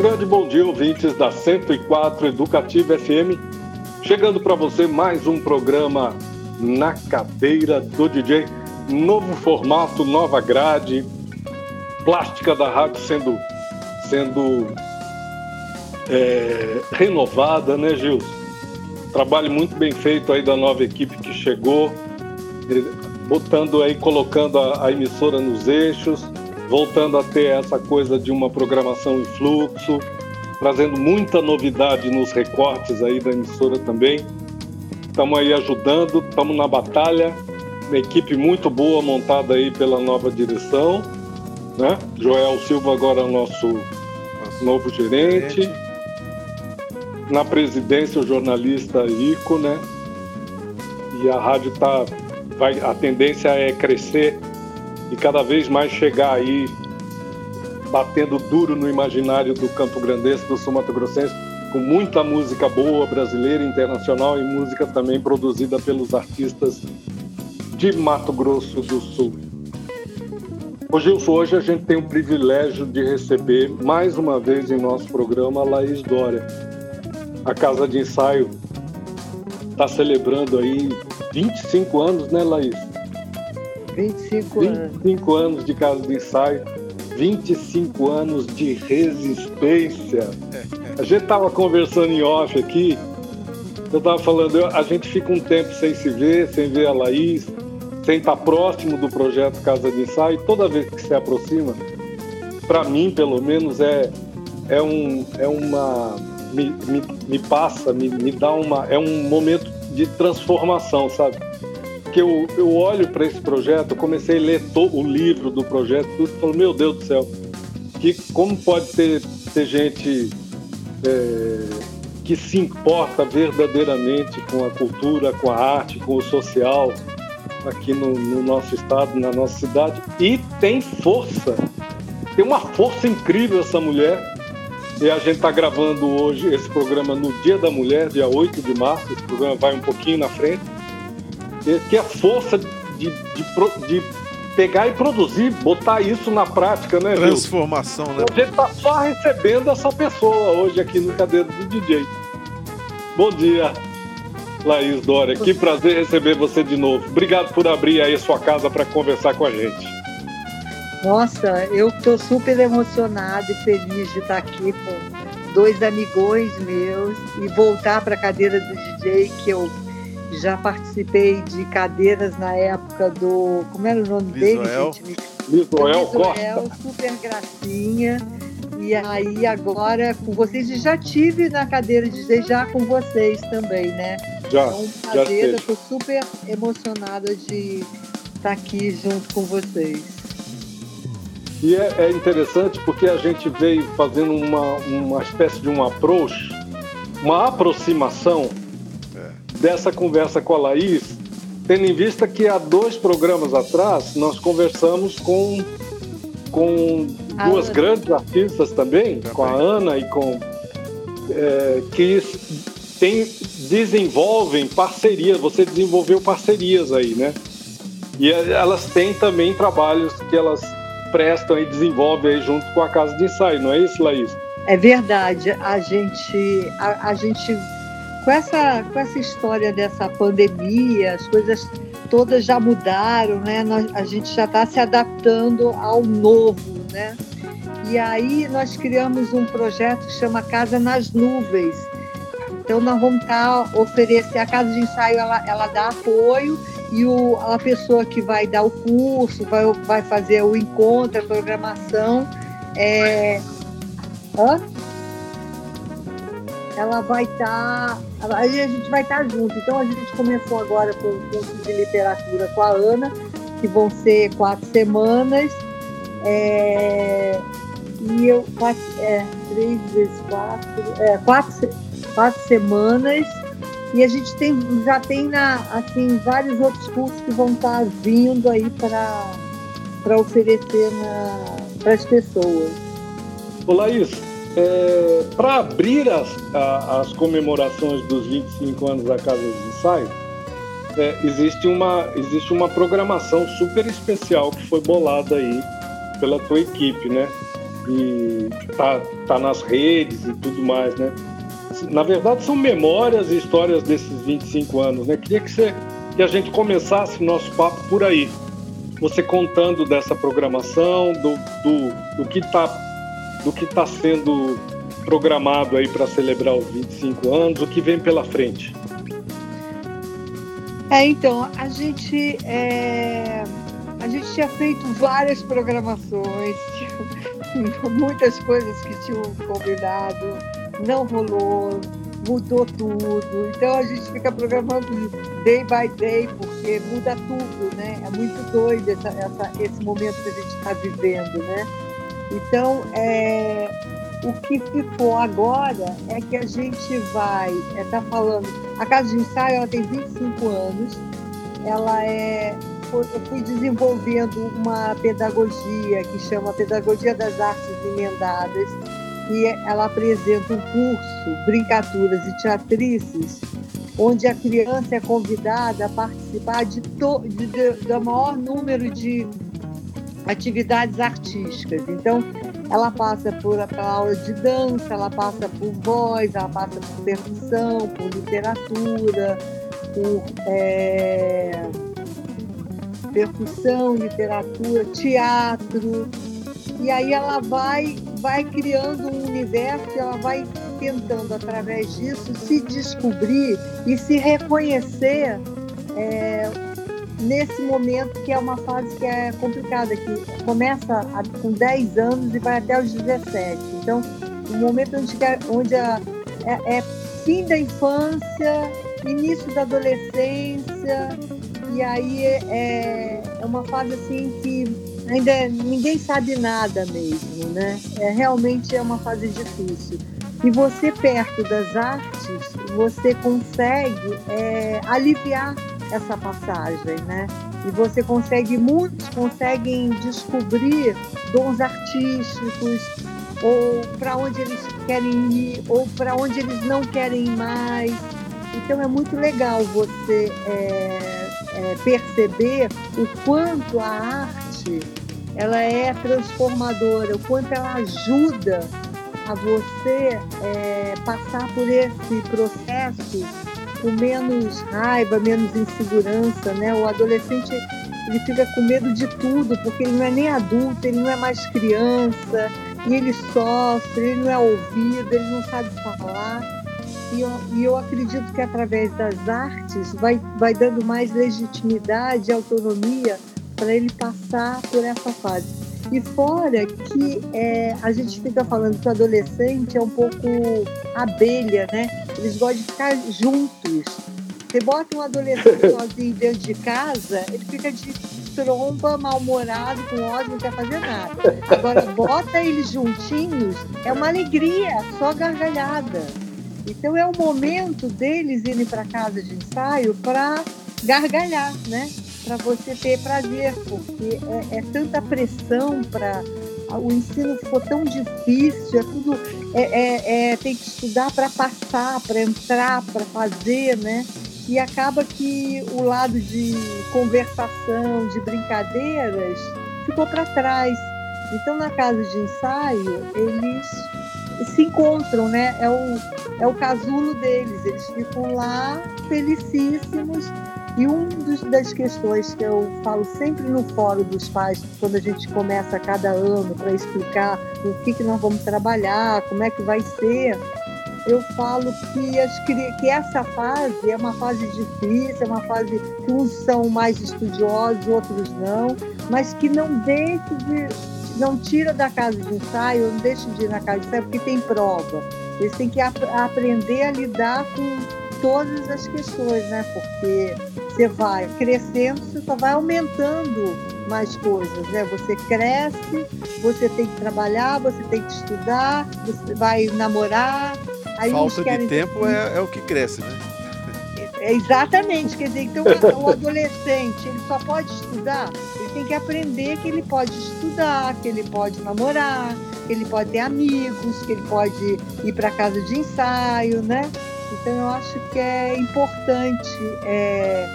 grande bom dia, ouvintes da 104 Educativa FM. Chegando para você mais um programa na cadeira do DJ. Novo formato, nova grade, plástica da rádio sendo, sendo é, renovada, né, Gilson? Trabalho muito bem feito aí da nova equipe que chegou, botando aí, colocando a, a emissora nos eixos, voltando a ter essa coisa de uma programação em fluxo, trazendo muita novidade nos recortes aí da emissora também. Estamos aí ajudando, estamos na batalha, uma equipe muito boa montada aí pela nova direção, né? Joel Silva agora é o nosso, nosso novo gerente. gerente. Na presidência o jornalista Ico, né? E a rádio tá vai a tendência é crescer e cada vez mais chegar aí batendo duro no imaginário do Campo Grandense, do Sul Mato Grossense, com muita música boa brasileira, internacional e música também produzida pelos artistas de Mato Grosso do Sul. Ô Gilson, hoje a gente tem o privilégio de receber mais uma vez em nosso programa a Laís Dória. A Casa de Ensaio está celebrando aí 25 anos, né, Laís? 25 anos. 25 anos de casa de ensaio, 25 anos de resistência. A gente estava conversando em off aqui, eu estava falando, a gente fica um tempo sem se ver, sem ver a Laís, sem estar próximo do projeto Casa de Ensaio, toda vez que se aproxima, para mim, pelo menos, é, é, um, é uma. Me, me, me passa, me, me dá uma. É um momento de transformação, sabe? Que eu, eu olho para esse projeto, eu comecei a ler o livro do projeto, tudo, e falo, meu Deus do céu, que como pode ter, ter gente é, que se importa verdadeiramente com a cultura, com a arte, com o social aqui no, no nosso estado, na nossa cidade, e tem força, tem uma força incrível essa mulher. E a gente está gravando hoje esse programa no Dia da Mulher, dia 8 de março. Esse programa vai um pouquinho na frente que é força de, de, de, pegar e produzir, botar isso na prática, né, Transformação, né? A gente tá só recebendo essa pessoa hoje aqui no Cadeiro do DJ. Bom dia, Laís Dória. Que prazer receber você de novo. Obrigado por abrir aí sua casa para conversar com a gente. Nossa, eu estou super emocionada e feliz de estar aqui com dois amigões meus e voltar para a cadeira do DJ que eu já participei de cadeiras na época do. Como era o nome dele, gente? Lisoel Costa. super gracinha. E aí agora com vocês, e já tive na cadeira de já com vocês também, né? Já. Então, um prazer, estou super emocionada de estar aqui junto com vocês. E é, é, interessante porque a gente veio fazendo uma, uma espécie de um approach, uma aproximação dessa conversa com a Laís, tendo em vista que há dois programas atrás nós conversamos com, com duas Ana. grandes artistas também, também, com a Ana e com. É, que tem, desenvolvem parcerias, você desenvolveu parcerias aí, né? E elas têm também trabalhos que elas prestam e desenvolvem aí junto com a casa de ensaio, não é isso, Laís? É verdade. A gente, a, a gente com essa, com essa história dessa pandemia, as coisas todas já mudaram, né? Nós, a gente já está se adaptando ao novo, né? E aí nós criamos um projeto que chama Casa nas Nuvens. Então nós vamos estar tá, oferecer a casa de ensaio, ela, ela dá apoio e o, a pessoa que vai dar o curso, vai, vai fazer o encontro, a programação. É... Hã? Ela vai estar. Tá, aí a gente vai estar tá junto. Então a gente começou agora com o curso de literatura com a Ana, que vão ser quatro semanas. É, e eu quatro, é, três vezes quatro, é, quatro, quatro semanas. E a gente tem, já tem na, assim, vários outros cursos que vão estar tá vindo aí para oferecer para as pessoas. Olá, isso. É, Para abrir as, a, as comemorações dos 25 anos da Casa de Ensaio, é, existe, uma, existe uma programação super especial que foi bolada aí pela tua equipe, né? e tá, tá nas redes e tudo mais, né? Na verdade, são memórias e histórias desses 25 anos, né? Queria que, você, que a gente começasse nosso papo por aí. Você contando dessa programação, do, do, do que está do que tá sendo programado aí para celebrar os 25 anos, o que vem pela frente. É, então, a gente, é, a gente tinha feito várias programações, muitas coisas que tinham convidado, não rolou, mudou tudo. Então a gente fica programando day by day, porque muda tudo, né? É muito doido essa, essa, esse momento que a gente está vivendo, né? Então, é, o que ficou agora é que a gente vai, está é, tá falando, a Casa de Ensaio ela tem 25 anos, ela é, eu fui desenvolvendo uma pedagogia que chama Pedagogia das Artes Emendadas, e ela apresenta um curso, Brincaturas e Teatrices, onde a criança é convidada a participar de, to, de, de, do maior número de atividades artísticas. Então, ela passa por a aula de dança, ela passa por voz, ela passa por percussão, por literatura, por é, percussão, literatura, teatro. E aí ela vai, vai criando um universo ela vai tentando, através disso, se descobrir e se reconhecer é, nesse momento que é uma fase que é complicada, que começa com 10 anos e vai até os 17. Então, o momento onde, onde a, é, é fim da infância, início da adolescência, e aí é, é uma fase assim que ainda ninguém sabe nada mesmo, né? É, realmente é uma fase difícil. E você perto das artes, você consegue é, aliviar essa passagem, né? E você consegue, muitos conseguem descobrir dons artísticos, ou para onde eles querem ir, ou para onde eles não querem mais. Então é muito legal você é, é, perceber o quanto a arte ela é transformadora, o quanto ela ajuda a você é, passar por esse processo com menos raiva, menos insegurança, né? O adolescente ele fica com medo de tudo, porque ele não é nem adulto, ele não é mais criança, e ele sofre, ele não é ouvido, ele não sabe falar. E eu, e eu acredito que através das artes vai, vai dando mais legitimidade e autonomia para ele passar por essa fase. E fora que é, a gente fica falando que o adolescente é um pouco abelha, né? Eles gostam de ficar juntos. Você bota um adolescente sozinho dentro de casa, ele fica de tromba, mal-humorado, com ódio, não quer fazer nada. Agora, bota eles juntinhos, é uma alegria, só gargalhada. Então, é o momento deles irem para casa de ensaio para gargalhar, né? Para você ter prazer, porque é, é tanta pressão para o ensino ficou tão difícil, é tudo é, é, é tem que estudar para passar, para entrar, para fazer, né? E acaba que o lado de conversação, de brincadeiras, ficou para trás. Então, na casa de ensaio, eles se encontram, né? É o, é o casulo deles, eles ficam lá felicíssimos e uma das questões que eu falo sempre no fórum dos pais, quando a gente começa cada ano para explicar o que, que nós vamos trabalhar, como é que vai ser, eu falo que, as, que essa fase é uma fase difícil, é uma fase que uns são mais estudiosos, outros não, mas que não deixe de, não tira da casa de ensaio, não deixe de ir na casa de ensaio porque tem prova. Eles têm que ap aprender a lidar com todas as questões, né? Porque você vai crescendo, você só vai aumentando mais coisas, né? Você cresce, você tem que trabalhar, você tem que estudar, você vai namorar. Aí Falta querem... de tempo é, é o que cresce, né? É, exatamente, quer dizer, então o adolescente ele só pode estudar, ele tem que aprender que ele pode estudar, que ele pode namorar, que ele pode ter amigos, que ele pode ir para casa de ensaio, né? Então eu acho que é importante é,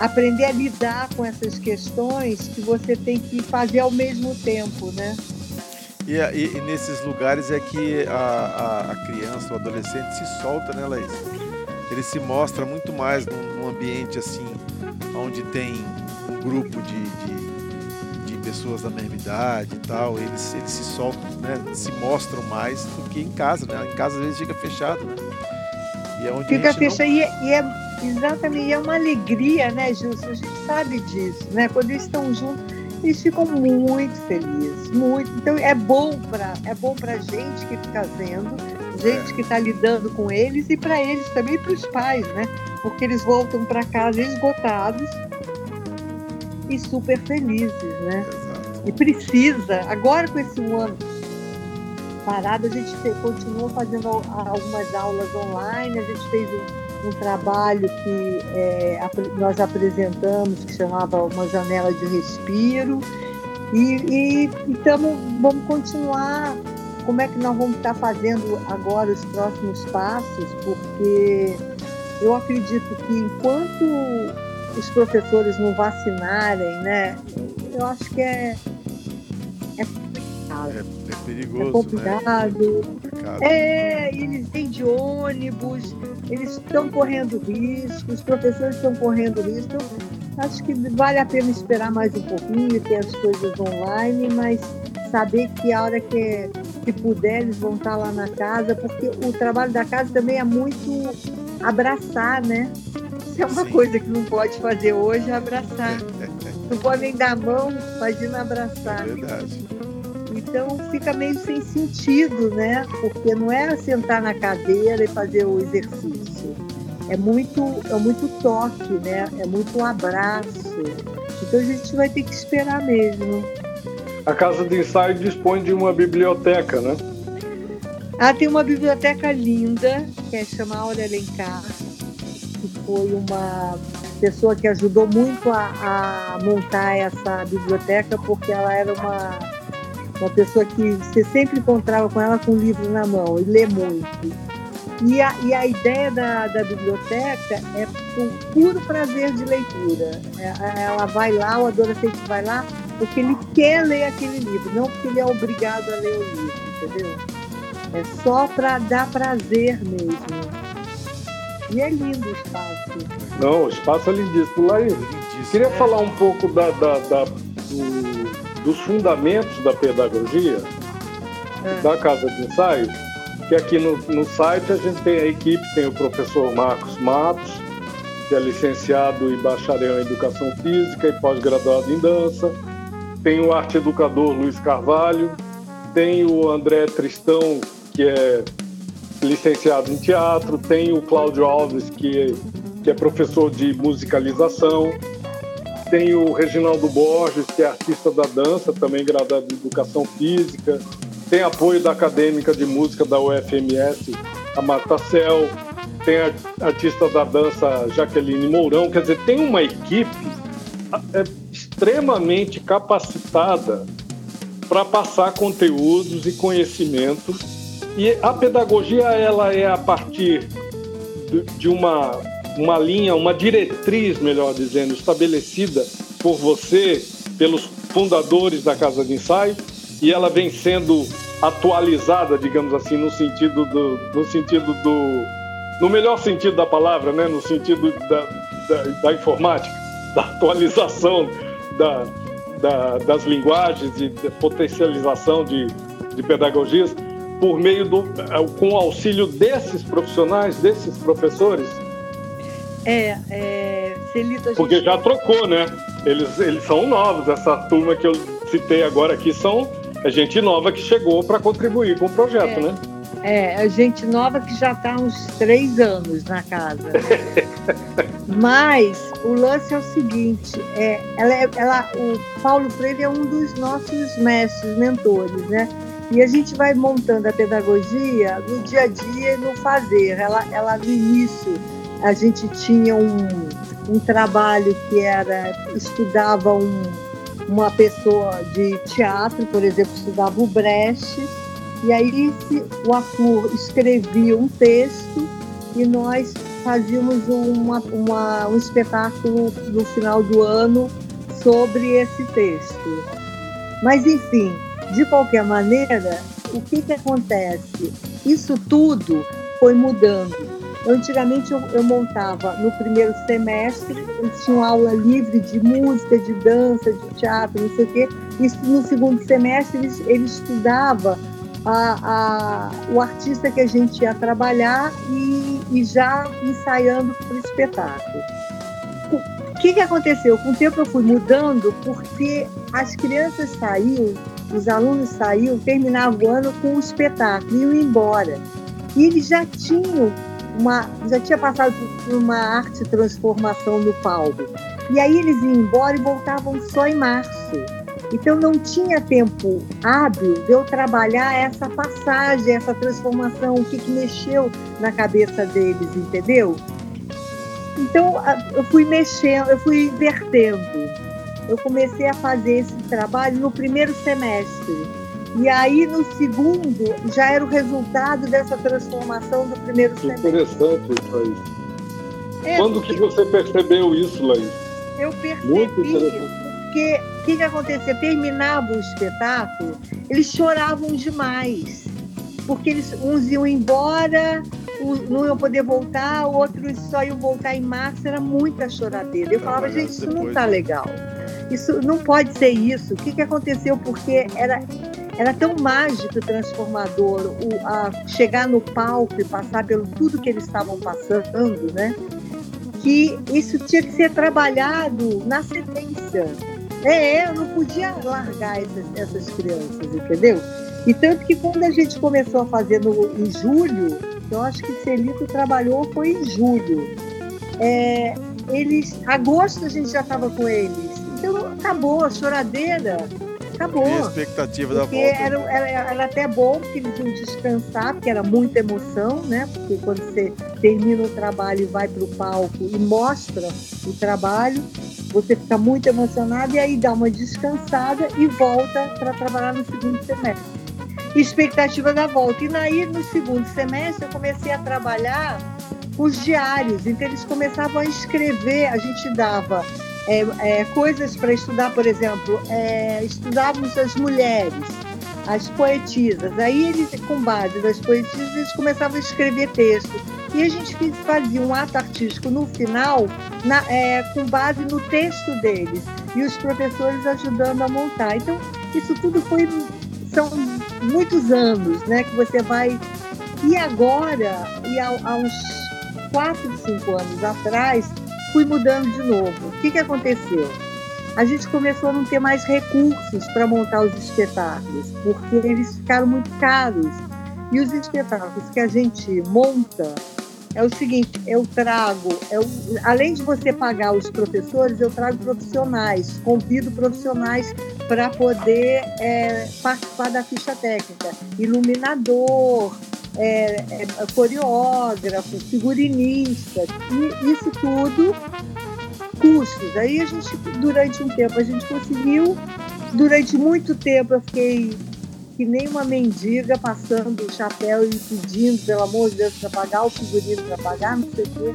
aprender a lidar com essas questões que você tem que fazer ao mesmo tempo, né? E, e, e, nesses lugares é que a, a, a, criança, o adolescente se solta, né, Laís? Ele se mostra muito mais num, num ambiente assim, onde tem um grupo de, de, de, pessoas da mesma idade e tal. Eles, eles se soltam, né, se mostram mais do que em casa, né? Em casa às vezes fica fechado, né? E é onde fica fechado não... e, é, e é exatamente, é uma alegria, né, Justo? A gente sabe disso, né? Quando eles estão juntos eles ficam muito felizes, muito. Então é bom para é bom para gente que fica vendo, gente é. que está lidando com eles e para eles também para os pais, né? Porque eles voltam para casa esgotados e super felizes, né? Exato. E precisa agora com esse ano parado a gente continua fazendo algumas aulas online, a gente fez um um trabalho que é, nós apresentamos, que chamava Uma Janela de Respiro. E, e tamo, vamos continuar. Como é que nós vamos estar fazendo agora os próximos passos? Porque eu acredito que enquanto os professores não vacinarem, né, eu acho que é, é complicado. É, é perigoso. É complicado. Né? É, eles vêm de ônibus, eles estão correndo risco, os professores estão correndo risco. Acho que vale a pena esperar mais um pouquinho, ter as coisas online, mas saber que a hora que, que puder eles vão estar lá na casa, porque o trabalho da casa também é muito abraçar, né? Isso é uma Sim. coisa que não pode fazer hoje, é abraçar. Não pode nem dar a mão, imagina abraçar. É verdade. Então fica meio sem sentido, né? Porque não é sentar na cadeira e fazer o exercício. É muito, é muito toque, né? É muito um abraço. Então a gente vai ter que esperar mesmo. A casa de ensaio dispõe de uma biblioteca, né? Ah, tem uma biblioteca linda, que é chamada Aurea Alencar, que foi uma pessoa que ajudou muito a, a montar essa biblioteca, porque ela era uma uma pessoa que você sempre encontrava com ela com um livro na mão e lê muito. E a, e a ideia da, da biblioteca é o puro prazer de leitura. É, ela vai lá, o adolescente vai lá porque ele quer ler aquele livro, não porque ele é obrigado a ler o livro, entendeu? É só para dar prazer mesmo. E é lindo o espaço. Não, o espaço é lindíssimo. Lá, eu queria falar um pouco da, da, da do dos fundamentos da pedagogia é. da Casa de Ensaio, que aqui no, no site a gente tem a equipe, tem o professor Marcos Matos, que é licenciado e bacharel em Educação Física e pós-graduado em Dança, tem o arte educador Luiz Carvalho, tem o André Tristão, que é licenciado em teatro, tem o Cláudio Alves, que é, que é professor de musicalização, tem o Reginaldo Borges, que é artista da dança, também graduado em Educação Física. Tem apoio da acadêmica de música da UFMS, a Marta Cel. Tem a artista da dança Jaqueline Mourão. Quer dizer, tem uma equipe é, extremamente capacitada para passar conteúdos e conhecimentos. E a pedagogia ela é a partir de uma uma linha, uma diretriz, melhor dizendo, estabelecida por você, pelos fundadores da Casa de Ensaio, e ela vem sendo atualizada, digamos assim, no sentido do, no sentido do, no melhor sentido da palavra, né, no sentido da, da, da informática, da atualização da, da, das linguagens e da potencialização de, de pedagogias por meio do, com o auxílio desses profissionais, desses professores é, é gente... Porque já trocou, né? Eles, eles são novos. Essa turma que eu citei agora aqui são a gente nova que chegou para contribuir com o projeto, é. né? É, a gente nova que já está há uns três anos na casa. Mas o lance é o seguinte: é, ela, é, ela, o Paulo Freire é um dos nossos mestres, mentores, né? E a gente vai montando a pedagogia no dia a dia e no fazer. Ela, ela no início a gente tinha um, um trabalho que era estudava um, uma pessoa de teatro, por exemplo, estudava o Brecht, e aí o Arthur escrevia um texto e nós fazíamos uma, uma, um espetáculo no final do ano sobre esse texto. Mas, enfim, De qualquer maneira, o que, que acontece? Isso tudo foi mudando. Antigamente eu, eu, montava no primeiro semestre, eles tinham aula livre de música, de dança, de teatro, não sei o quê. E no segundo semestre eles, ele estudava a, a, o artista que a gente ia trabalhar e, e já ensaiando para o espetáculo. O que, que aconteceu? Com o tempo eu fui mudando porque as crianças saíam, os alunos saíam, terminavam o ano com o espetáculo, iam embora. E eles já tinham uma, já tinha passado por uma arte transformação no palco. E aí eles iam embora e voltavam só em março. Então não tinha tempo hábil de eu trabalhar essa passagem, essa transformação, o que, que mexeu na cabeça deles, entendeu? Então eu fui mexendo, eu fui invertendo. Eu comecei a fazer esse trabalho no primeiro semestre. E aí, no segundo, já era o resultado dessa transformação do primeiro que semestre. Interessante isso aí. É, Quando que você percebeu isso, Laís? Eu percebi porque o que, que acontecia? Terminava o espetáculo, eles choravam demais. Porque eles, uns iam embora, não iam poder voltar, outros só iam voltar em março, era muita choradeira. Eu falava, gente, isso não está legal. Isso não pode ser isso. O que, que aconteceu? Porque era, era tão mágico e transformador o, a chegar no palco e passar pelo tudo que eles estavam passando, né? Que isso tinha que ser trabalhado na sequência. É, eu não podia largar essas, essas crianças, entendeu? E tanto que quando a gente começou a fazer no, em julho, eu acho que Celito trabalhou foi em julho. É, eles, agosto a gente já estava com eles. Então acabou a choradeira, acabou. E a expectativa porque da volta. Era, era, era, até bom que eles iam descansar, porque era muita emoção, né? Porque quando você termina o trabalho e vai para o palco e mostra o trabalho, você fica muito emocionado e aí dá uma descansada e volta para trabalhar no segundo semestre. Expectativa da volta. E aí, no segundo semestre, eu comecei a trabalhar os diários. Então, eles começavam a escrever, a gente dava é, é, coisas para estudar, por exemplo, é, estudávamos as mulheres, as poetisas. Aí, eles, com base nas poetisas, eles começavam a escrever texto e a gente fazia um ato artístico no final, na, é, com base no texto deles, e os professores ajudando a montar. Então, isso tudo foi. São muitos anos né, que você vai. E agora, e há, há uns 4, 5 anos atrás, fui mudando de novo. O que, que aconteceu? A gente começou a não ter mais recursos para montar os espetáculos, porque eles ficaram muito caros. E os espetáculos que a gente monta, é o seguinte, eu trago, eu, além de você pagar os professores, eu trago profissionais, convido profissionais para poder é, participar da ficha técnica, iluminador, é, é, coreógrafo, figurinista, e isso tudo custos. Aí a gente, durante um tempo, a gente conseguiu, durante muito tempo eu fiquei que nem uma mendiga passando o chapéu e pedindo, pelo amor de Deus, para pagar o figurino, para pagar, não sei o quê.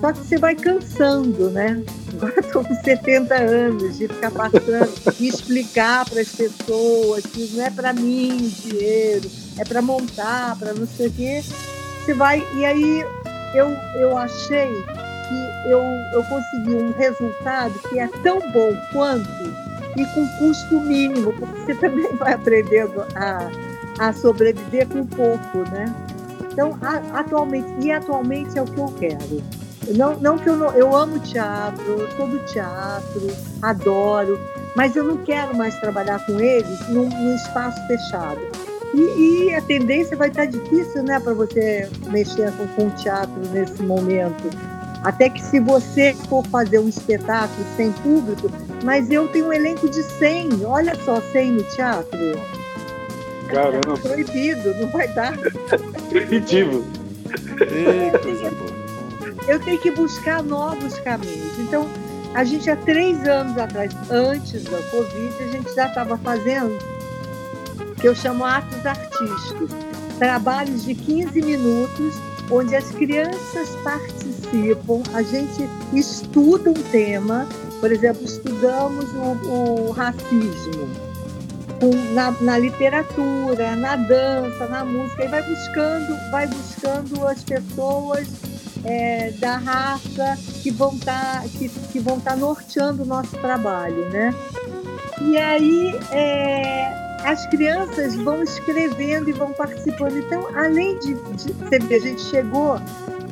Só que você vai cansando, né? Agora estou com 70 anos de ficar passando e explicar para as pessoas que não é para mim dinheiro, é para montar, para não sei o quê. Você vai. E aí eu, eu achei que eu, eu consegui um resultado que é tão bom quanto e com custo mínimo, porque você também vai aprendendo a, a sobreviver com pouco, né? Então, a, atualmente, e atualmente é o que eu quero. Não, não que eu não, eu amo teatro, eu sou do teatro, adoro, mas eu não quero mais trabalhar com eles num, num espaço fechado. E, e, a tendência vai estar difícil, né, para você mexer com, com o teatro nesse momento até que se você for fazer um espetáculo sem público, mas eu tenho um elenco de 100, olha só, 100 no teatro. Caramba. É proibido, não vai dar. Proibitivo. Ei, coisa boa. Eu tenho que buscar novos caminhos. Então, a gente há três anos atrás, antes da Covid, a gente já estava fazendo que eu chamo atos artísticos. Trabalhos de 15 minutos, onde as crianças participam a gente estuda um tema, por exemplo, estudamos o, o racismo. com, na, na, literatura, na dança, na música, e vai buscando, vai buscando as pessoas é, da raça que vão estar tá, que, que vão tá norteando o nosso trabalho, né? E aí é, as crianças vão escrevendo e vão participando. Então, além de, de a gente chegou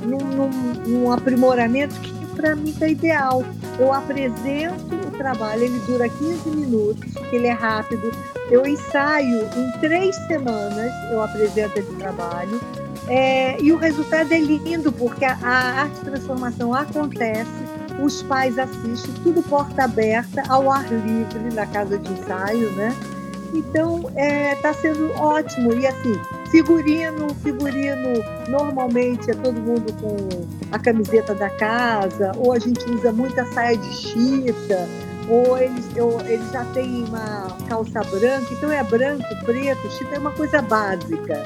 num, num, num aprimoramento que para mim está ideal. Eu apresento o trabalho, ele dura 15 minutos, ele é rápido. Eu ensaio em três semanas, eu apresento esse trabalho. É, e o resultado é lindo, porque a, a arte transformação acontece, os pais assistem, tudo porta aberta, ao ar livre, na casa de ensaio, né? Então, está é, sendo ótimo. E assim, figurino, figurino, normalmente é todo mundo com a camiseta da casa, ou a gente usa muita saia de chita, ou eles, ou, eles já têm uma calça branca, então é branco, preto, chita é uma coisa básica.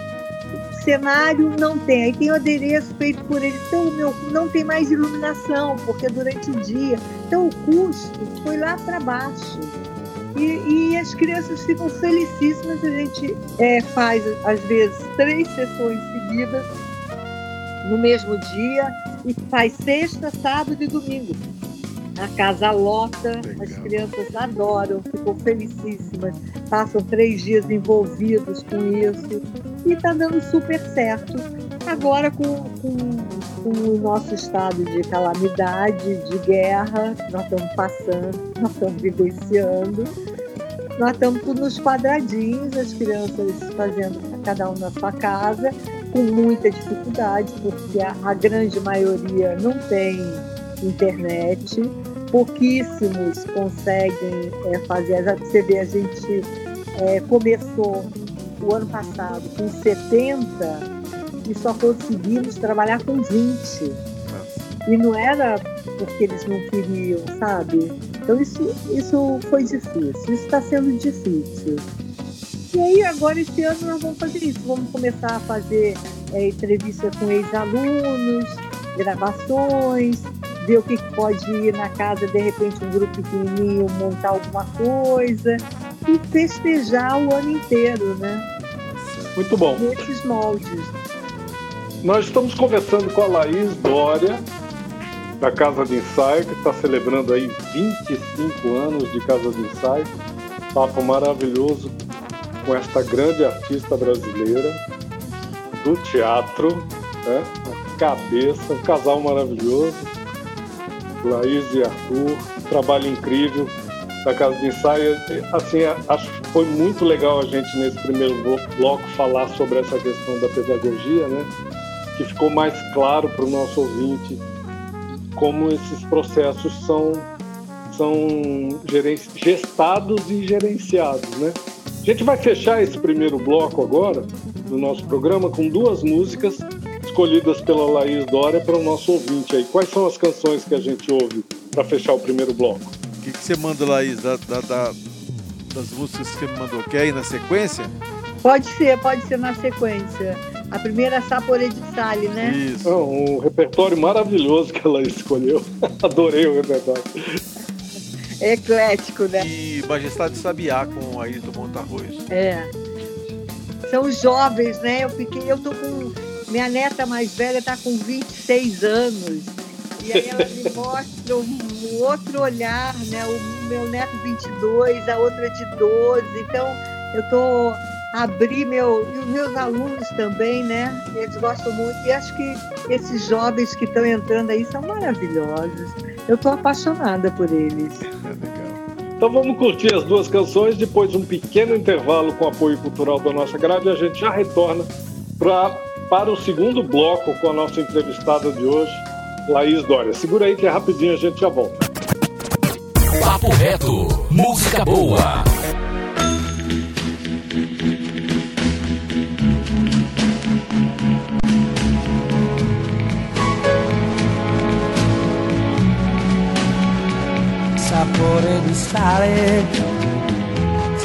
cenário não tem, aí tem o adereço feito por eles, então meu não tem mais iluminação, porque é durante o dia. Então o custo foi lá para baixo. E, e, as crianças ficam felicíssimas. A gente é, faz, às vezes, três sessões seguidas no mesmo dia e faz sexta, sábado e domingo. A casa lota, Legal. as crianças adoram, ficam felicíssimas, passam três dias envolvidos com isso e está dando super certo. Agora, com, com, com, o nosso estado de calamidade, de guerra, nós estamos passando, nós estamos vivenciando, nós estamos nos quadradinhos, as crianças fazendo cada um na sua casa, com muita dificuldade, porque a, a grande maioria não tem internet, pouquíssimos conseguem é, fazer. Você vê, a gente é, começou o ano passado com 70 e só conseguimos trabalhar com 20. E não era porque eles não queriam, sabe? Então isso, isso foi difícil, isso está sendo difícil. E aí agora esse ano nós vamos fazer isso, vamos começar a fazer é, entrevista com ex-alunos, gravações, ver o que pode ir na casa, de repente um grupo pequenininho, montar alguma coisa e festejar o ano inteiro, né? Muito bom. Nesses moldes. Nós estamos conversando com a Laís Dória, da Casa de Ensaio, que está celebrando aí 25 anos de Casa de Ensaio. Papo maravilhoso com esta grande artista brasileira do teatro, né? a cabeça, um casal maravilhoso, Laís e Arthur, trabalho incrível da Casa de Ensaio. Assim, acho que foi muito legal a gente nesse primeiro bloco falar sobre essa questão da pedagogia, né? Que ficou mais claro para o nosso ouvinte como esses processos são, são gestados e gerenciados, né? A gente vai fechar esse primeiro bloco agora do nosso programa com duas músicas escolhidas pela Laís Dória para o nosso ouvinte aí. Quais são as canções que a gente ouve para fechar o primeiro bloco? O que, que, você manda, Laís, da, da, da, das músicas que você me mandou? Quer ir na sequência? Pode ser, pode ser na sequência. A primeira é Sapore de Sale, né? Isso. É um repertório maravilhoso que ela escolheu. Adorei o repertório. É eclético, né? E Majestade Sabiá com Ayrton Montarroz. É. São jovens, né? Eu fiquei, eu tô com. Minha neta mais velha tá com 26 anos. E aí ela me mostra um outro olhar, né? O meu neto 22, a outra de 12. Então, eu tô abrir meu e os meus alunos também, né? Eles gostam muito e acho que esses jovens que estão entrando aí são maravilhosos. Eu estou apaixonada por eles. Então vamos curtir as duas canções, depois um pequeno intervalo com apoio cultural da nossa grade e a gente já retorna pra, para o segundo bloco com a nossa entrevistada de hoje, Laís Dória. Segura aí que é rapidinho, a gente já volta. Papo reto, música boa. Di sale,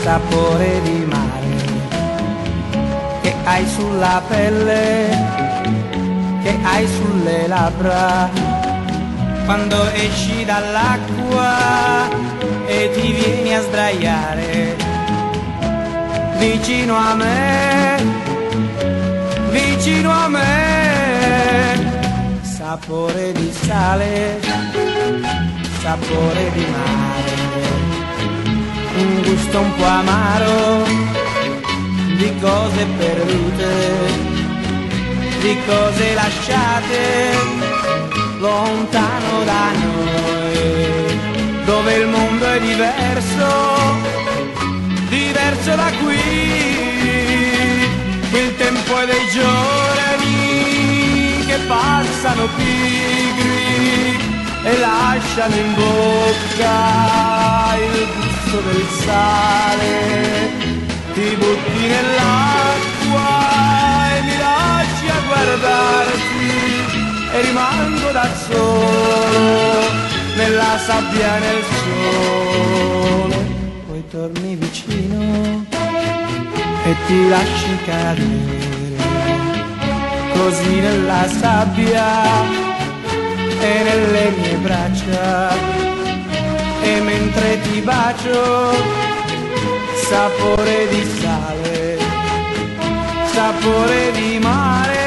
sapore di mare, che hai sulla pelle, che hai sulle labbra, quando esci dall'acqua e ti vieni a sdraiare, vicino a me, vicino a me, sapore di sale, sapore di mare, un gusto un po' amaro di cose perdute, di cose lasciate lontano da noi, dove il mondo è diverso, diverso da qui. Il tempo è dei giorni che passano pigri e lasciano in bocca il gusto del sale. Ti butti nell'acqua e mi lasci a guardarti e rimango da solo nella sabbia e nel sole. Poi torni vicino e ti lasci cadere così nella sabbia e nelle mie braccia. E mentre ti bacio, sapore di sale, sapore di mare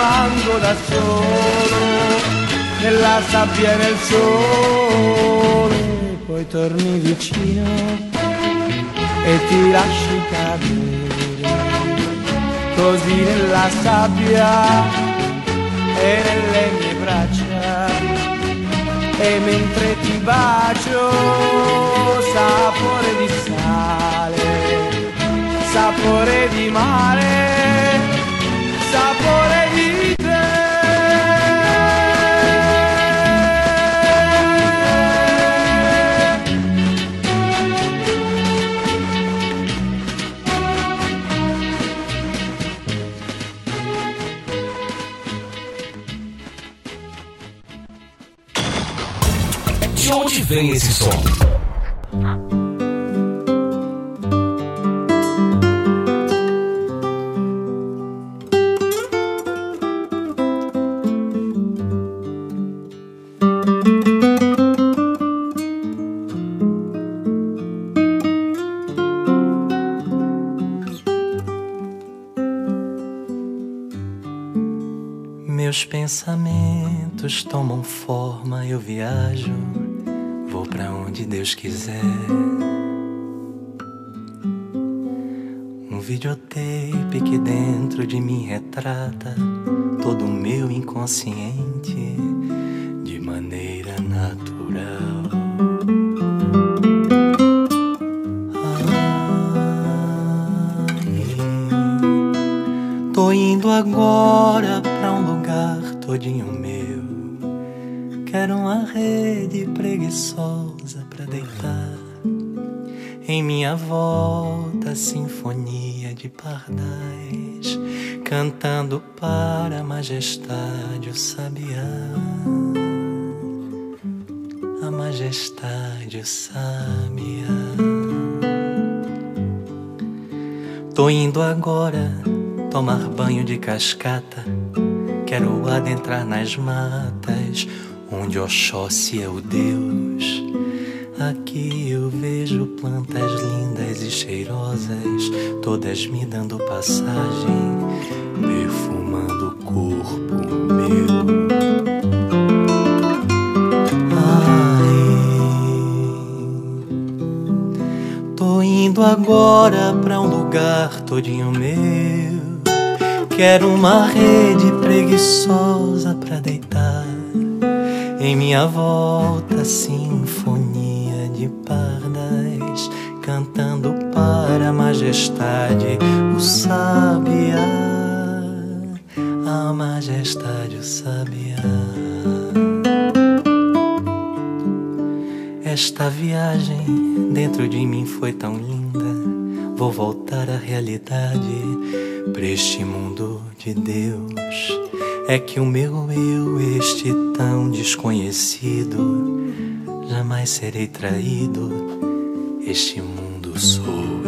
rimango da solo nella sabbia e nel sole. Poi torni vicino e ti lasci cadere così nella sabbia e nelle mie braccia e mentre ti bacio sapore di sale sapore di mare sapore onde vem esse som? Meus pensamentos tomam forma, eu viajo onde Deus quiser. Um videotape que dentro de mim retrata todo o meu inconsciente Em minha volta, sinfonia de pardais, cantando para a majestade o sabiá. A majestade o sabiá. Tô indo agora tomar banho de cascata. Quero adentrar nas matas onde Oxóssi é o Deus. Aqui eu vejo plantas lindas e cheirosas, todas me dando passagem, perfumando o corpo meu. Ai, tô indo agora pra um lugar todinho meu. Quero uma rede preguiçosa pra deitar em minha volta, sinfonia majestade o sabiá, a majestade o sabiá. Esta viagem dentro de mim foi tão linda. Vou voltar à realidade, para este mundo de Deus. É que o meu eu, este tão desconhecido, jamais serei traído. Este mundo sou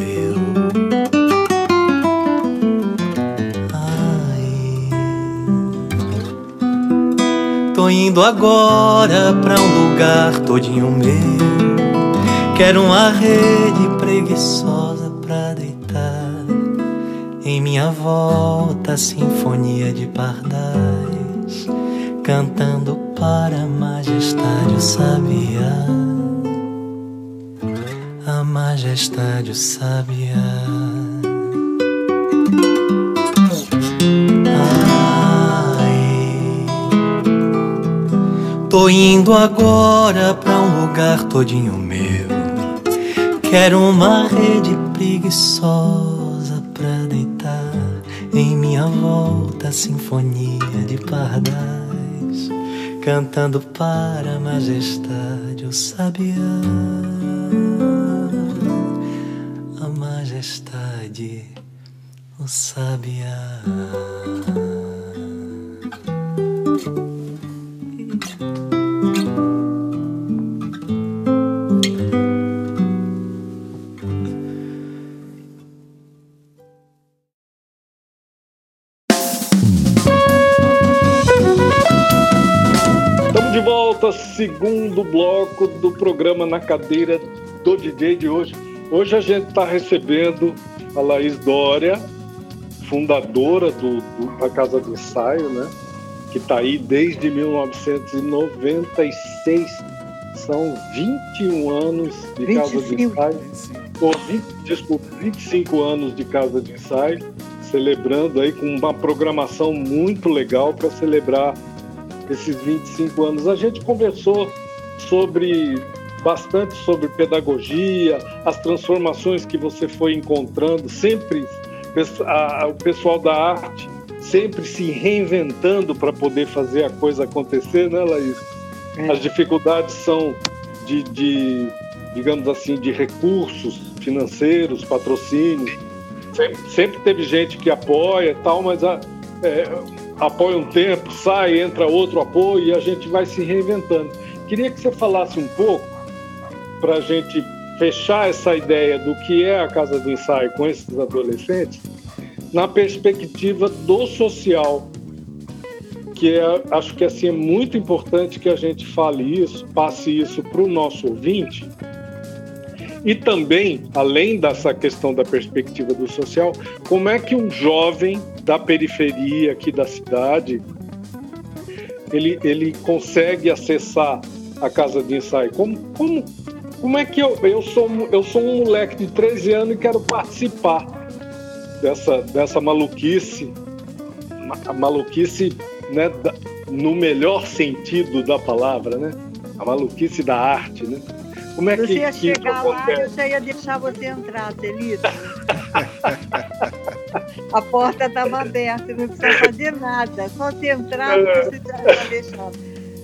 indo agora pra um lugar todinho meu. Quero uma rede preguiçosa pra deitar. Em minha volta, sinfonia de pardais, cantando para a majestade o sabiá. A majestade o sabiá. Tô indo agora pra um lugar todinho meu. Quero uma rede preguiçosa pra deitar em minha volta, sinfonia de pardais, cantando para a majestade o sabiá, a majestade o sabiá. Segundo bloco do programa Na Cadeira do DJ de hoje. Hoje a gente está recebendo a Laís Dória, fundadora do, do- da Casa do Ensaio, né? Que está aí desde 1996. São 21 anos de Casa de 25. Ensaio. Ou 20, desculpa, 25 anos de Casa de Ensaio, celebrando aí com uma programação muito legal para celebrar esses 25 anos. A gente conversou sobre bastante sobre pedagogia, as transformações que você foi encontrando, sempre a- o pessoal da arte sempre se reinventando para poder fazer a coisa acontecer, né, Laís? É. As dificuldades são de, de, digamos assim, de recursos financeiros, patrocínios. Sempre, sempre teve gente que apoia e tal, mas a, é, apoia um tempo, sai, entra outro apoio e a gente vai se reinventando. Queria que você falasse um pouco para a gente fechar essa ideia do que é a Casa do Ensaio com esses adolescentes na perspectiva do social, que é, acho que assim é muito importante que a gente fale isso, passe isso para o nosso ouvinte. E também, além dessa questão da perspectiva do social, como é que um jovem da periferia aqui da cidade ele, ele consegue acessar a casa de ensaio? Como, como, como é que eu, eu, sou, eu sou um moleque de 13 anos e quero participar dessa, dessa maluquice, ma- a maluquice né, no melhor sentido da palavra, né? A maluquice da arte, né? Como é que, Você ia que isso chegar lá e eu já ia deixar você entrar, Celita. A porta estava aberta, não precisa fazer nada. Só você entrar, você já está deixado.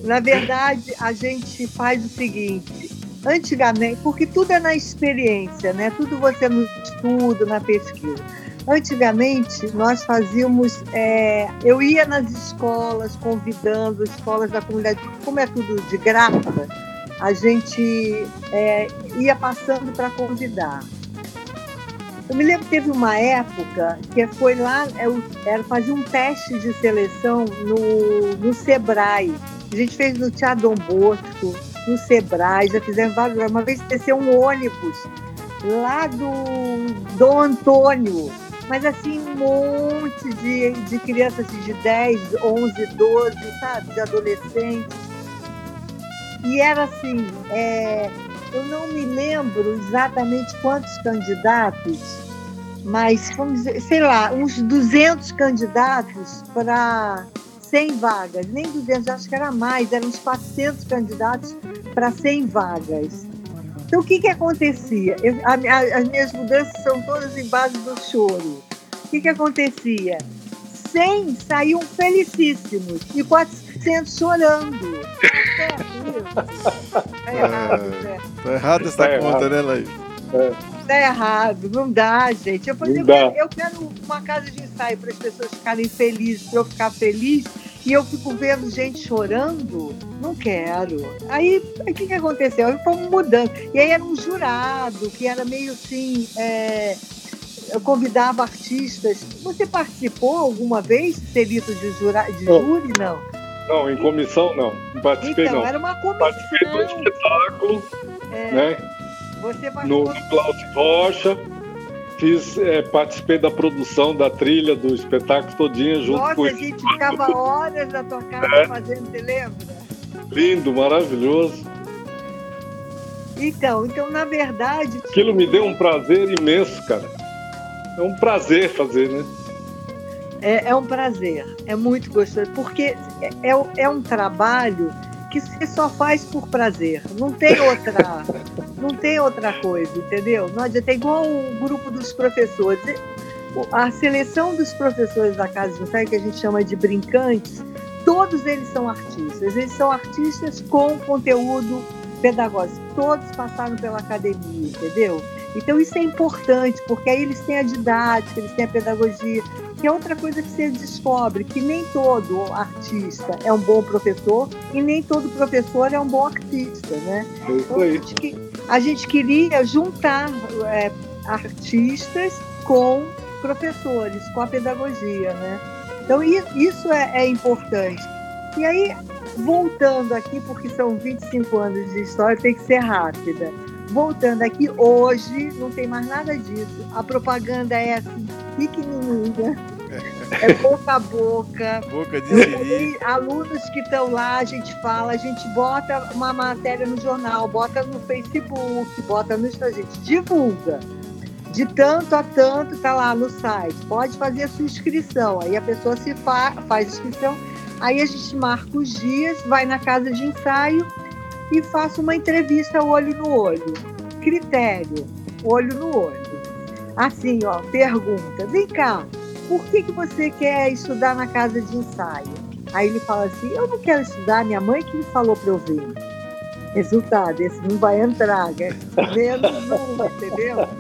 Na verdade, a gente faz o seguinte. Antigamente, porque tudo é na experiência, né? Tudo você no estudo, na pesquisa. Antigamente, nós fazíamos. é, eu ia nas escolas, convidando escolas da comunidade, como é tudo de graça, a gente é, ia passando para convidar. Eu me lembro que teve uma época que foi lá, é, o- era fazer um teste de seleção no, no Sebrae. A gente fez no Teatro Dom Bosco, no Sebrae, já fizemos vários. Uma vez desceu um ônibus lá do Dom Antônio, mas assim, um monte de, de crianças assim, de 10, 11, 12, sabe, de adolescentes. E era assim, é, eu não me lembro exatamente quantos candidatos, mas vamos dizer, sei lá, uns 200 candidatos para 100 vagas, nem 200, acho que era mais, eram uns 400 candidatos para 100 vagas. Então, o que, que acontecia? Eu, a, a, as minhas mudanças são todas em base do choro. O que, que acontecia? 100 saíam felicíssimos e 400 chorando. Tá errado, é, tá errado essa tá conta, errado. né, Laís? É. Tá errado, não dá, gente. Eu, falei, eu, quero, eu quero uma casa de ensaio para as pessoas ficarem felizes, para eu ficar feliz, e eu fico vendo gente chorando. Não quero. Aí, o que, que aconteceu? Aí fomos mudando. E aí era um jurado, que era meio assim. É, eu convidava artistas. Você participou alguma vez, Celito, de, jura, de não. júri? Não. Não, em comissão não. Não participei então, não. era uma comissão. Participei do espetáculo, é. né? Você participou... No Klaus Rocha. Fiz, é, participei da produção da trilha do espetáculo todinha junto Nossa, com a gente ficava horas na tua casa é. fazendo, você lembra? Lindo, maravilhoso. Então, então na verdade. Aquilo me deu um prazer imenso, cara. É um prazer fazer, né? É, é um prazer, é muito gostoso, porque é, é, é um trabalho que você só faz por prazer. Não tem outra, não tem outra coisa, entendeu? Não adianta, é igual o grupo dos professores. A seleção dos professores da Casa de Ensaio, que a gente chama de brincantes, todos eles são artistas. Eles são artistas com conteúdo pedagógico. Todos passaram pela academia, entendeu? Então isso é importante, porque aí eles têm a didática, eles têm a pedagogia, que é outra coisa que você descobre, que nem todo artista é um bom professor e nem todo professor é um bom artista, né? Então, a, gente, a gente queria juntar é, artistas com professores, com a pedagogia, né? Então isso é, é importante. E aí, voltando aqui, porque são 25 anos de história, tem que ser rápida. Voltando aqui, hoje não tem mais nada disso. A propaganda é assim, pequenininha. É boca a boca. Boca de siri. Alunos que estão lá, a gente fala, a gente bota uma matéria no jornal, bota no Facebook, bota no Instagram, a gente divulga. De tanto a tanto tá lá no site. Pode fazer a sua inscrição. Aí a pessoa se fa faz inscrição. Aí a gente marca os dias, vai na casa de ensaio e faço uma entrevista olho no olho. Critério, olho no olho. Assim, ó, pergunta, vem cá, por que, que você quer estudar na casa de ensaio? Aí ele fala assim, eu não quero estudar, minha mãe que me falou para eu vir. Resultado, esse não vai entrar, né? menos um, entendeu?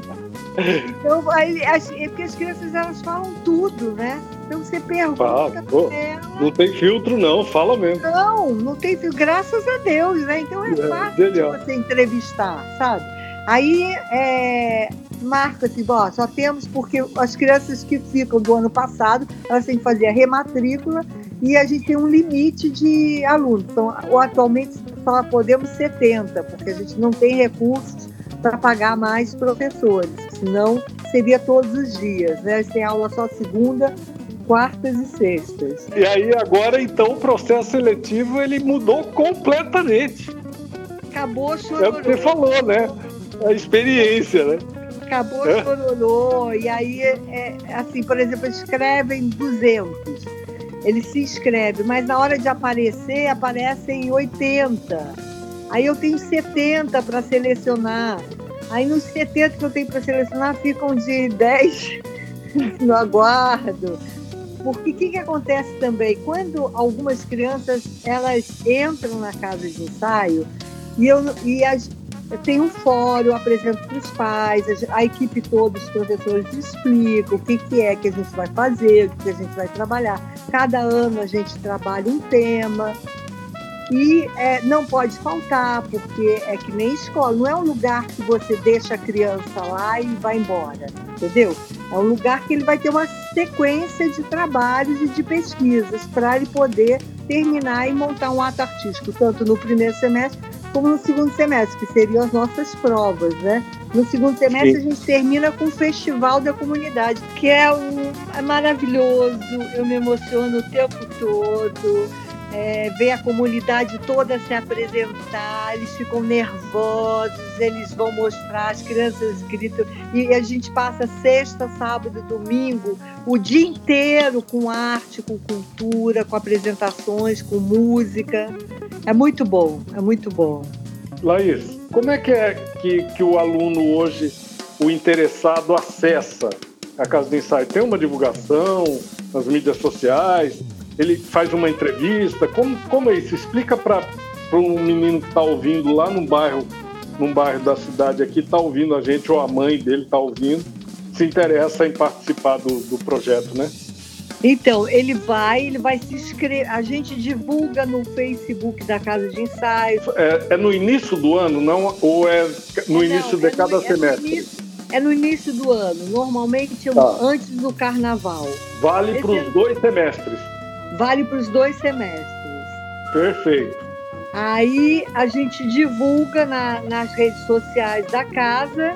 Então, aí, as, é porque as crianças elas falam tudo, né? Então você pergunta fala. Não tem filtro, não, fala mesmo. Não, não tem filtro, graças a Deus, né? Então é, é fácil de você entrevistar, sabe? Aí é, marca assim, ó, só temos porque as crianças que ficam do ano passado, elas têm que fazer a rematrícula e a gente tem um limite de alunos. Então, atualmente só podemos 70, porque a gente não tem recursos para pagar mais professores, senão seria todos os dias, né? Tem aula só segunda, quartas e sextas. E aí agora então o processo seletivo ele mudou completamente. Acabou chororô. É o que você falou, né? A experiência, né? Acabou é? chororô. E aí, é, assim, por exemplo, escrevem 200. Ele se inscreve, mas na hora de aparecer, aparecem 80. Aí eu tenho 70 para selecionar. Aí nos 70 que eu tenho para selecionar ficam de 10 no aguardo. Porque o que, que acontece também? Quando algumas crianças elas entram na casa de ensaio e, eu, e as, tem um fórum, apresento para os pais, a, equipe toda, os professores explicam o que, que é que a gente vai fazer, o que a gente vai trabalhar. Cada ano a gente trabalha um tema. E é, não pode faltar, porque é que nem escola, não é um lugar que você deixa a criança lá e vai embora, entendeu? É um lugar que ele vai ter uma sequência de trabalhos e de pesquisas para ele poder terminar e montar um ato artístico, tanto no primeiro semestre como no segundo semestre, que seriam as nossas provas, né? No segundo semestre Sim. a gente termina com o Festival da Comunidade, que é, um, é maravilhoso, eu me emociono o tempo todo é, ver a comunidade toda se apresentar, eles ficam nervosos, eles vão mostrar, as crianças gritam, e a gente passa sexta, sábado, domingo, o dia inteiro com arte, com cultura, com apresentações, com música. É muito bom, é muito bom. Laís, como é que é que, que o aluno hoje, o interessado, acessa a Casa de Ensaio? Tem uma divulgação nas mídias sociais? Ele faz uma entrevista? Como, como é isso? Explica para um menino que está ouvindo lá no bairro, num bairro da cidade aqui, está ouvindo a gente, ou a mãe dele está ouvindo, se interessa em participar do, do projeto, né? Então, ele vai, ele vai se inscrever. A gente divulga no Facebook da Casa de Ensaio. É, é no início do ano, não? Ou é no Não, início de é cada no, semestre? É no, início, é no início do ano, normalmente Tá. antes do carnaval. Vale para os dois semestres. Vale para os dois semestres. Perfeito. Aí a gente divulga na- nas redes sociais da casa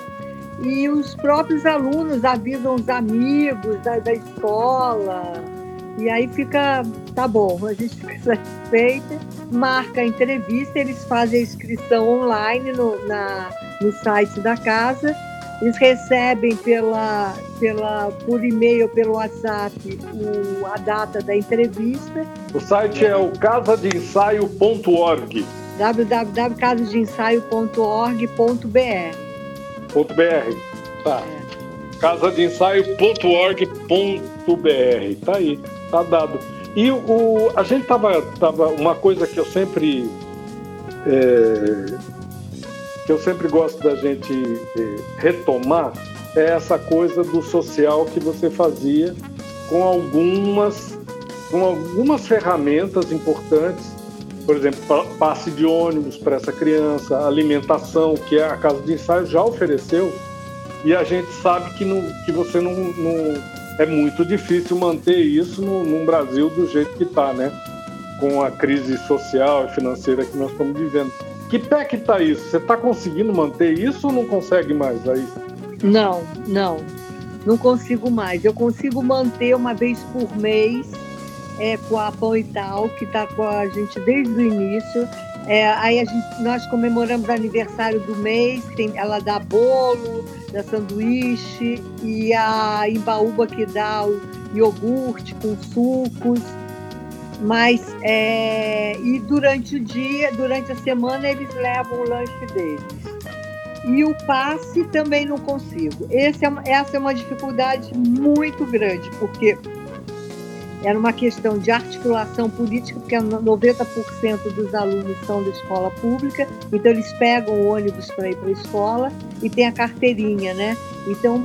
e os próprios alunos avisam os amigos da, da escola. E aí fica, tá bom, a gente fica satisfeita, marca a entrevista, eles fazem a inscrição online no, na, no site da casa, eles recebem pela, pela, por e-mail, pelo WhatsApp, o, a data da entrevista O site é o casadeensaio.org. .br. Tá. casadeensaio.org.br. Tá aí, tá dado. E o, a gente tava, tava uma coisa que eu sempre é, que eu sempre gosto da gente é, retomar é essa coisa do social que você fazia com algumas com algumas ferramentas importantes por exemplo, pa- passe de ônibus para essa criança, alimentação, que a casa de ensaio já ofereceu, e a gente sabe que, não, que você não, não- É muito difícil manter isso no, num Brasil do jeito que está, né? Com a crise social e financeira que nós estamos vivendo. Que pé que está isso? Você está conseguindo manter isso ou não consegue mais aí? Não, não. Não consigo mais. Eu consigo manter uma vez por mês é, com a Pão e Tal, que está com a gente desde o início. É, aí a gente, nós comemoramos o aniversário do mês, tem, ela dá bolo, dá sanduíche, e a Imbaúba que dá o iogurte com sucos. Mas, é, e durante o dia, durante a semana, eles levam o lanche deles. E o passe também não consigo. Esse é essa é uma dificuldade muito grande, porque era uma questão de articulação política, porque 90% dos alunos são da escola pública, então eles pegam o ônibus para ir para a escola e tem a carteirinha, né? Então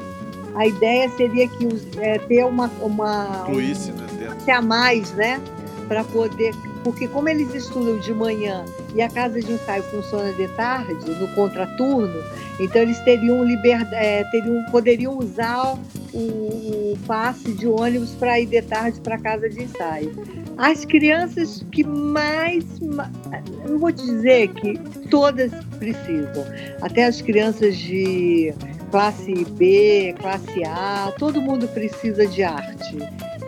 a ideia seria que os, é, ter uma, uma Incluísse, né? Dentro. a mais, né? Para poder. Porque como eles estudam de manhã e a casa de ensaio funciona de tarde, no contraturno, então eles teriam liberdade, teriam, poderiam usar o, o passe de ônibus para ir de tarde para a casa de ensaio. As crianças que mais. ma- Não vou te dizer que todas precisam. Até as crianças de classe B, classe A, todo mundo precisa de arte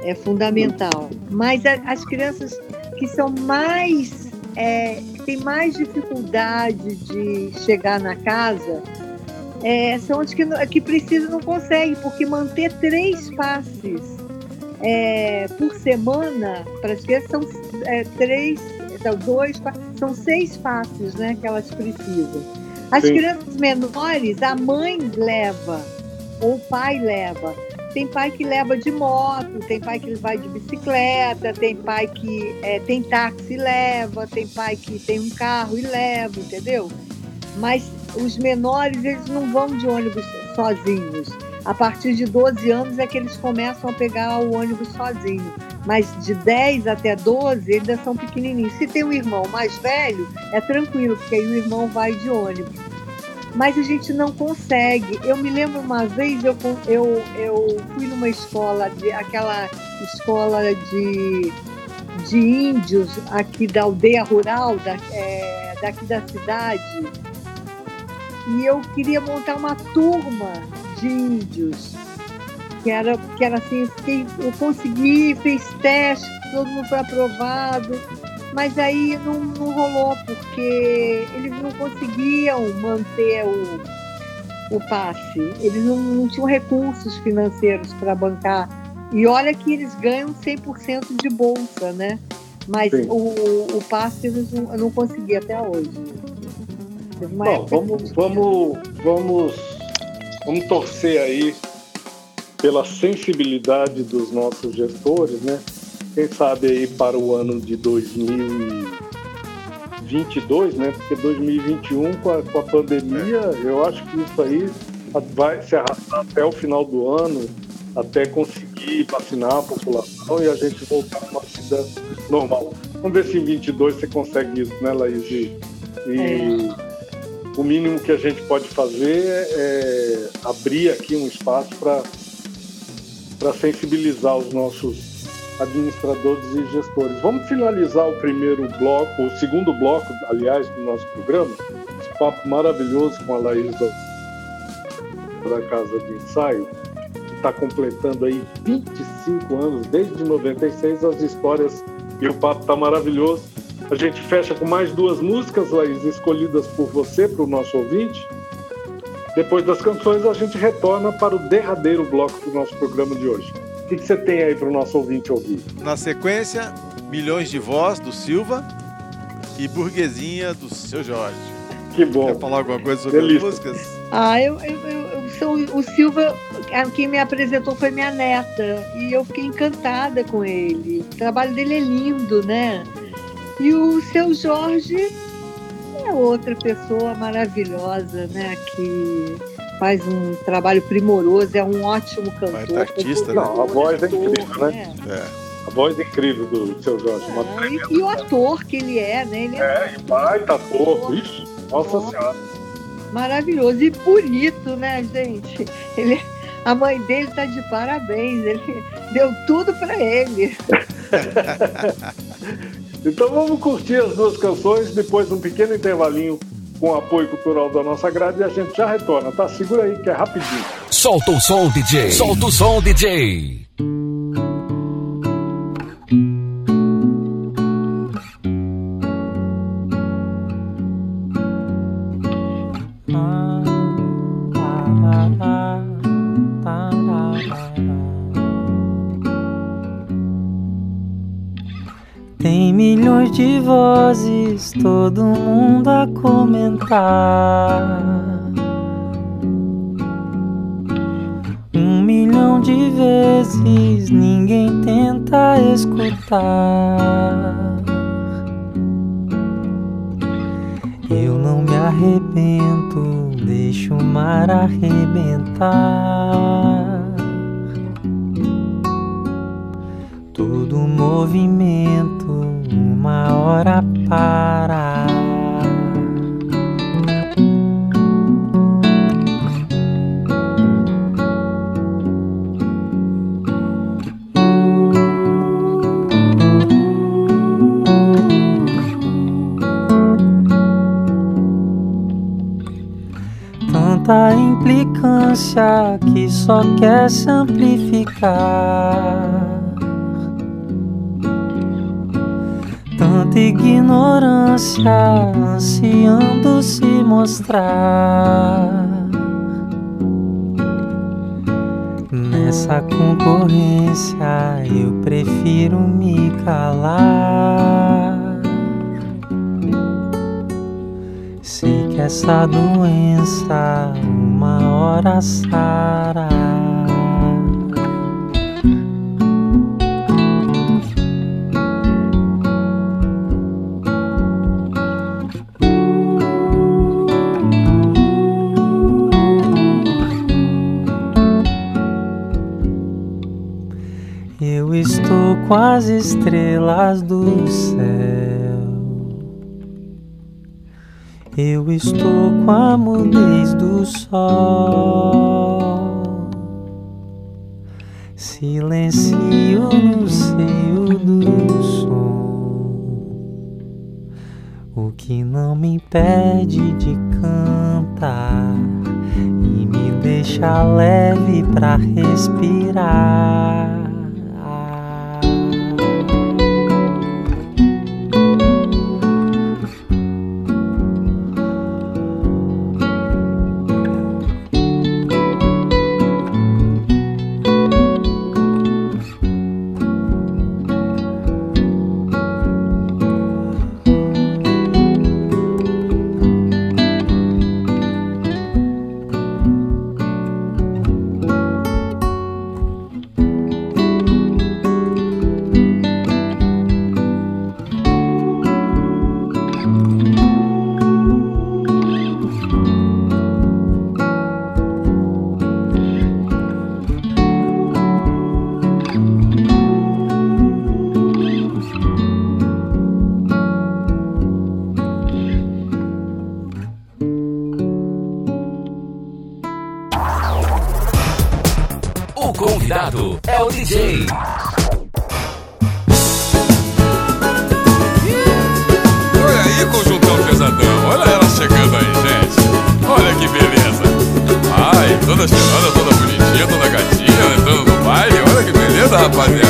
é fundamental. Mas a- as crianças que são mais é, que têm mais dificuldade de chegar na casa é, são as que, não- que precisam e não conseguem, porque manter três passes é, por semana para as crianças são é, três, são dois, pa- são seis passes né, que elas precisam. As Sim. crianças menores, a mãe leva ou o pai leva. Tem pai que leva de moto, tem pai que vai de bicicleta, tem pai que é, tem táxi e leva, tem pai que tem um carro e leva, entendeu? Mas os menores, eles não vão de ônibus sozinhos. A partir de 12 anos é que eles começam a pegar o ônibus sozinho. Mas de 10 até 12, eles ainda são pequenininhos. Se tem um irmão mais velho, é tranquilo, porque aí o irmão vai de ônibus mas a gente não consegue. Eu me lembro uma vez, eu, eu, eu fui numa escola, de, aquela escola de, de índios aqui da aldeia rural, da, é, daqui da cidade, e eu queria montar uma turma de índios. Que era, que era assim, eu, fiquei- eu consegui, fiz teste, todo mundo foi aprovado, mas aí não, não rolou, porque eles não conseguiam manter o, o passe. Eles não, não tinham recursos financeiros para bancar. E olha que eles ganham 100% de bolsa, né? Mas Sim. o, o passe eles não, eu não consegui até hoje. Bom, vamos, vamos, vamos, vamos torcer aí pela sensibilidade dos nossos gestores, né? Quem sabe aí para o ano de 2022, né? Porque 2021 com a, com a pandemia, eu acho que isso aí vai se arrastar até o final do ano, até conseguir vacinar a população e a gente voltar a uma vida normal. Vamos ver se em 22 você consegue isso, né, Laís? E, e o mínimo que a gente pode fazer é abrir aqui um espaço para para sensibilizar os nossos administradores e gestores. Vamos finalizar o primeiro bloco, o segundo bloco, aliás, do nosso programa, esse papo maravilhoso com a Laís da, da Casa de Ensaio, que está completando aí 25 anos, desde 96, as histórias e o papo está maravilhoso. A gente fecha com mais duas músicas, Laís, escolhidas por você, para o nosso ouvinte. Depois das canções, a gente retorna para o derradeiro bloco do nosso programa de hoje. O que, que você tem aí para o nosso ouvinte ouvir? Na sequência, Milhões de Voz, do Silva, e Burguesinha, do Seu Jorge. Que bom. Quer falar alguma coisa sobre Delícia. as músicas? Ah, eu, eu, eu, eu sou o Silva, quem me apresentou foi minha neta e eu fiquei encantada com ele. O trabalho dele é lindo, né? E o seu Jorge é outra pessoa maravilhosa, né? Que faz um trabalho primoroso, é um ótimo cantor. Baita artista, né? Não, a voz é ator, incrível, né? É. A voz é incrível do seu Jorge. Ah, e, e o ator que ele é, né? Ele é É, e baita ator. Ixi, nossa senhora. maravilhoso e bonito, né, gente? Ele, a mãe dele tá de parabéns, ele deu tudo para ele. Então vamos curtir as duas canções, depois de um pequeno intervalinho com o apoio cultural da nossa grade e a gente já retorna, tá? Segura aí que é rapidinho. Solta o som, DJ. Solta o som, DJ. Tem milhões de vozes, todo mundo a comentar. Um milhão de vezes ninguém tenta escutar. Eu não me arrebento, deixo o mar arrebentar. Todo movimento, uma hora parar. Tanta implicância que só quer se amplificar. Tanta ignorância ansiando se mostrar. Nessa concorrência eu prefiro me calar. Que essa doença uma hora sará. Eu estou com as estrelas do céu. Eu estou com a mudez do sol. Silencio no seio do som. O que não me impede de cantar e me deixa leve pra respirar. para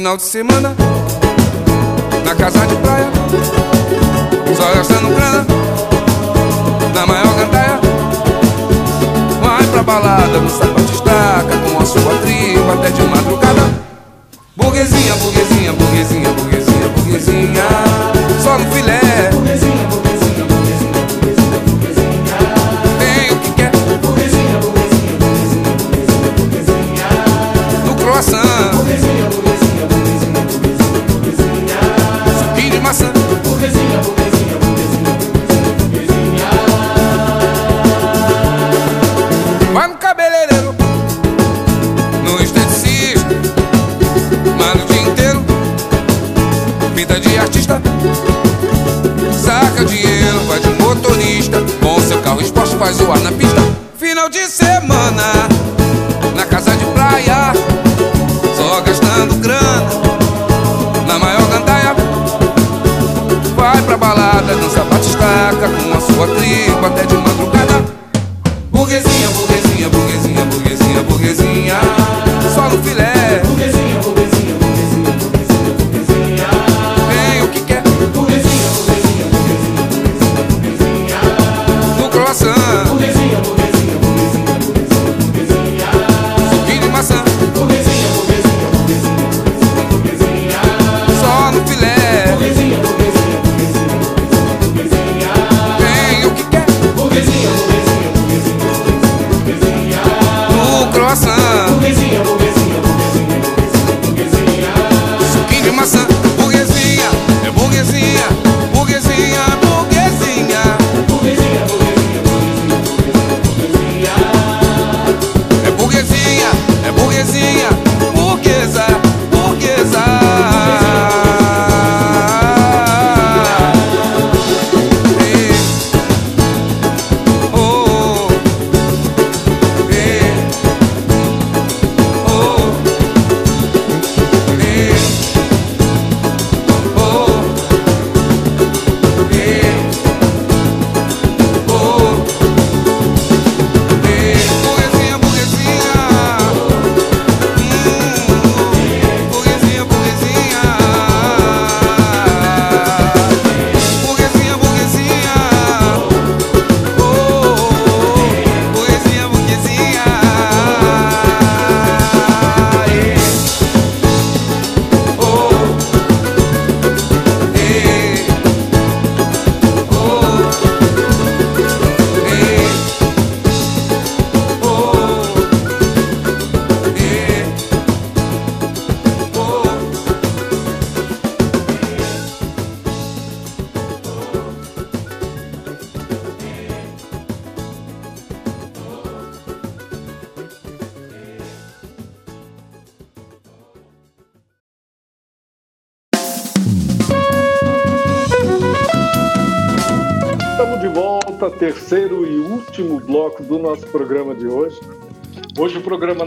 Final de semana, na casa de praia, só gastando grana, na maior gandaia. Vai pra balada, moça estaca com a sua tribo até de madrugada. Burguesinha, burguesinha, burguesinha, burguesinha, burguesinha, só no filé.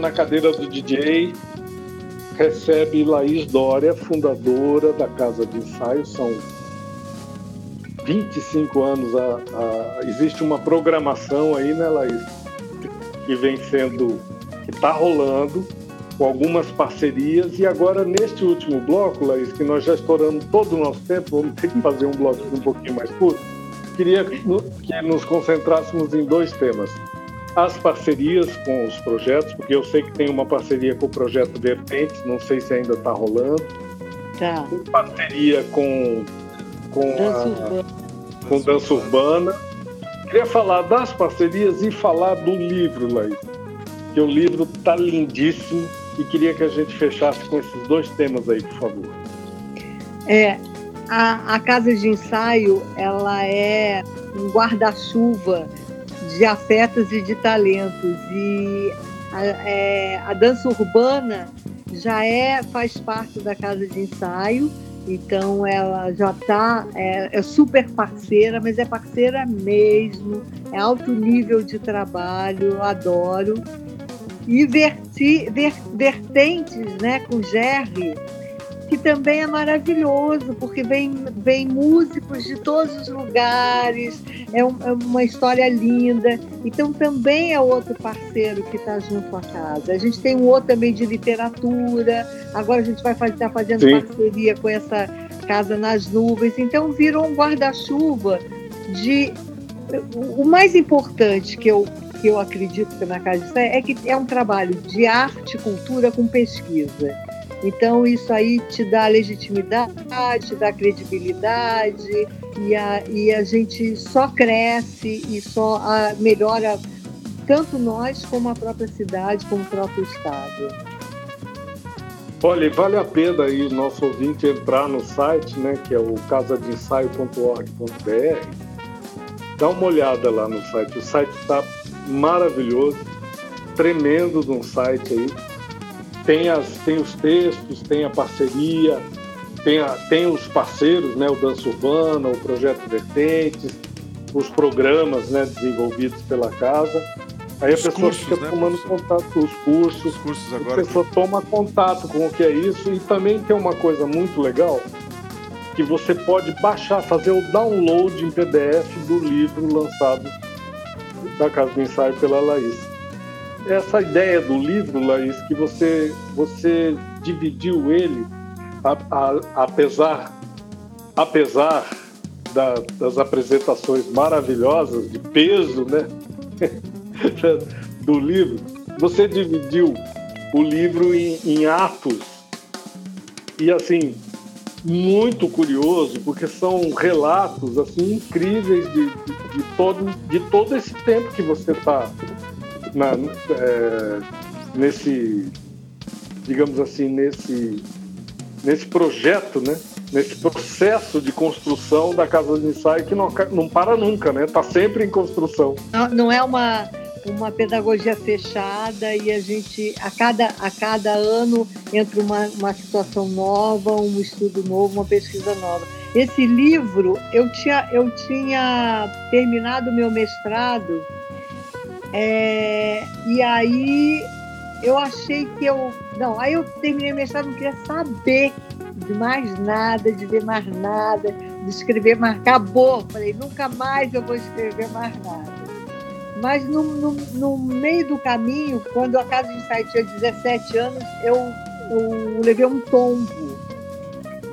Na Cadeira do DJ recebe Laís Dória, fundadora da Casa de Ensaio. São 25 anos. A, a... existe uma programação aí, né, Laís? Que vem sendo. que está rolando com algumas parcerias. E agora, neste último bloco, Laís, que nós já estouramos todo o nosso tempo, vamos ter que fazer um bloco um pouquinho mais curto, queria que nos concentrássemos em dois temas as parcerias com os projetos, porque eu sei que tem uma parceria com o projeto Vertentes, não sei se ainda está rolando. Tá. Uma parceria com com dança, a, urbana. com dança urbana. Queria falar das parcerias e falar do livro, Laís. Que o livro tá lindíssimo e queria que a gente fechasse com esses dois temas aí, por favor. É, a, a casa de ensaio ela é um guarda-chuva de afetos e de talentos. E a, é, a dança urbana já é, faz parte da casa de ensaio, então ela já está, é, é super parceira, mas é parceira mesmo, é alto nível de trabalho, adoro. E verti, ver, vertentes né, com Jerry, que também é maravilhoso, porque vem, vem músicos de todos os lugares, é, um, é uma história linda. Então também é outro parceiro que está junto à casa. A gente tem um outro também de literatura, agora a gente vai estar tá fazendo Sim. parceria com essa Casa nas Nuvens. Então virou um guarda-chuva de. O mais importante que eu, que eu acredito que na Casa de é que é um trabalho de arte e cultura com pesquisa. Então, isso aí te dá legitimidade, te dá credibilidade, e a, e a gente só cresce e só ah, melhora tanto nós como a própria cidade, como o próprio Estado. Olha, vale a pena aí o nosso ouvinte entrar no site, né, que é o casadensaio.org.br, dá uma olhada lá no site. O site está maravilhoso, tremendo de um site aí. Tem, as, tem os textos, tem a parceria, tem, a, tem os parceiros, né, o Dança Urbana, o Projeto Vertentes, os programas né, desenvolvidos pela casa. Aí a Os pessoa cursos, fica né, tomando professor? contato com os cursos, Os cursos a agora. pessoa toma contato com o que é isso e também tem uma coisa muito legal que você pode baixar, fazer o download em PDF do livro lançado da Casa do Ensaio pela Laís. Essa ideia do livro, Laís, que você, você dividiu ele, a- a- apesar, apesar da- das apresentações maravilhosas, de peso, né? do livro, você dividiu o livro em, em atos e assim muito curioso porque são relatos assim incríveis de, de, de todo de todo esse tempo que você está nesse digamos assim nesse nesse projeto né? Nesse processo de construção da casa de ensaio que não, não para nunca né? Está sempre em construção. Não, não é uma, uma pedagogia fechada e a gente, a cada, a cada ano, entra uma, uma situação nova, um estudo novo, uma pesquisa nova. Esse livro, eu tinha, eu tinha terminado meu mestrado é, e aí eu achei que eu. Não, aí eu terminei o mestrado, não queria saber de mais nada, de ver mais nada, de escrever mais. Acabou. Falei, nunca mais eu vou escrever mais nada. Mas no, no, no meio do caminho, quando a casa de ensaio tinha 17 anos, eu, eu levei um tombo.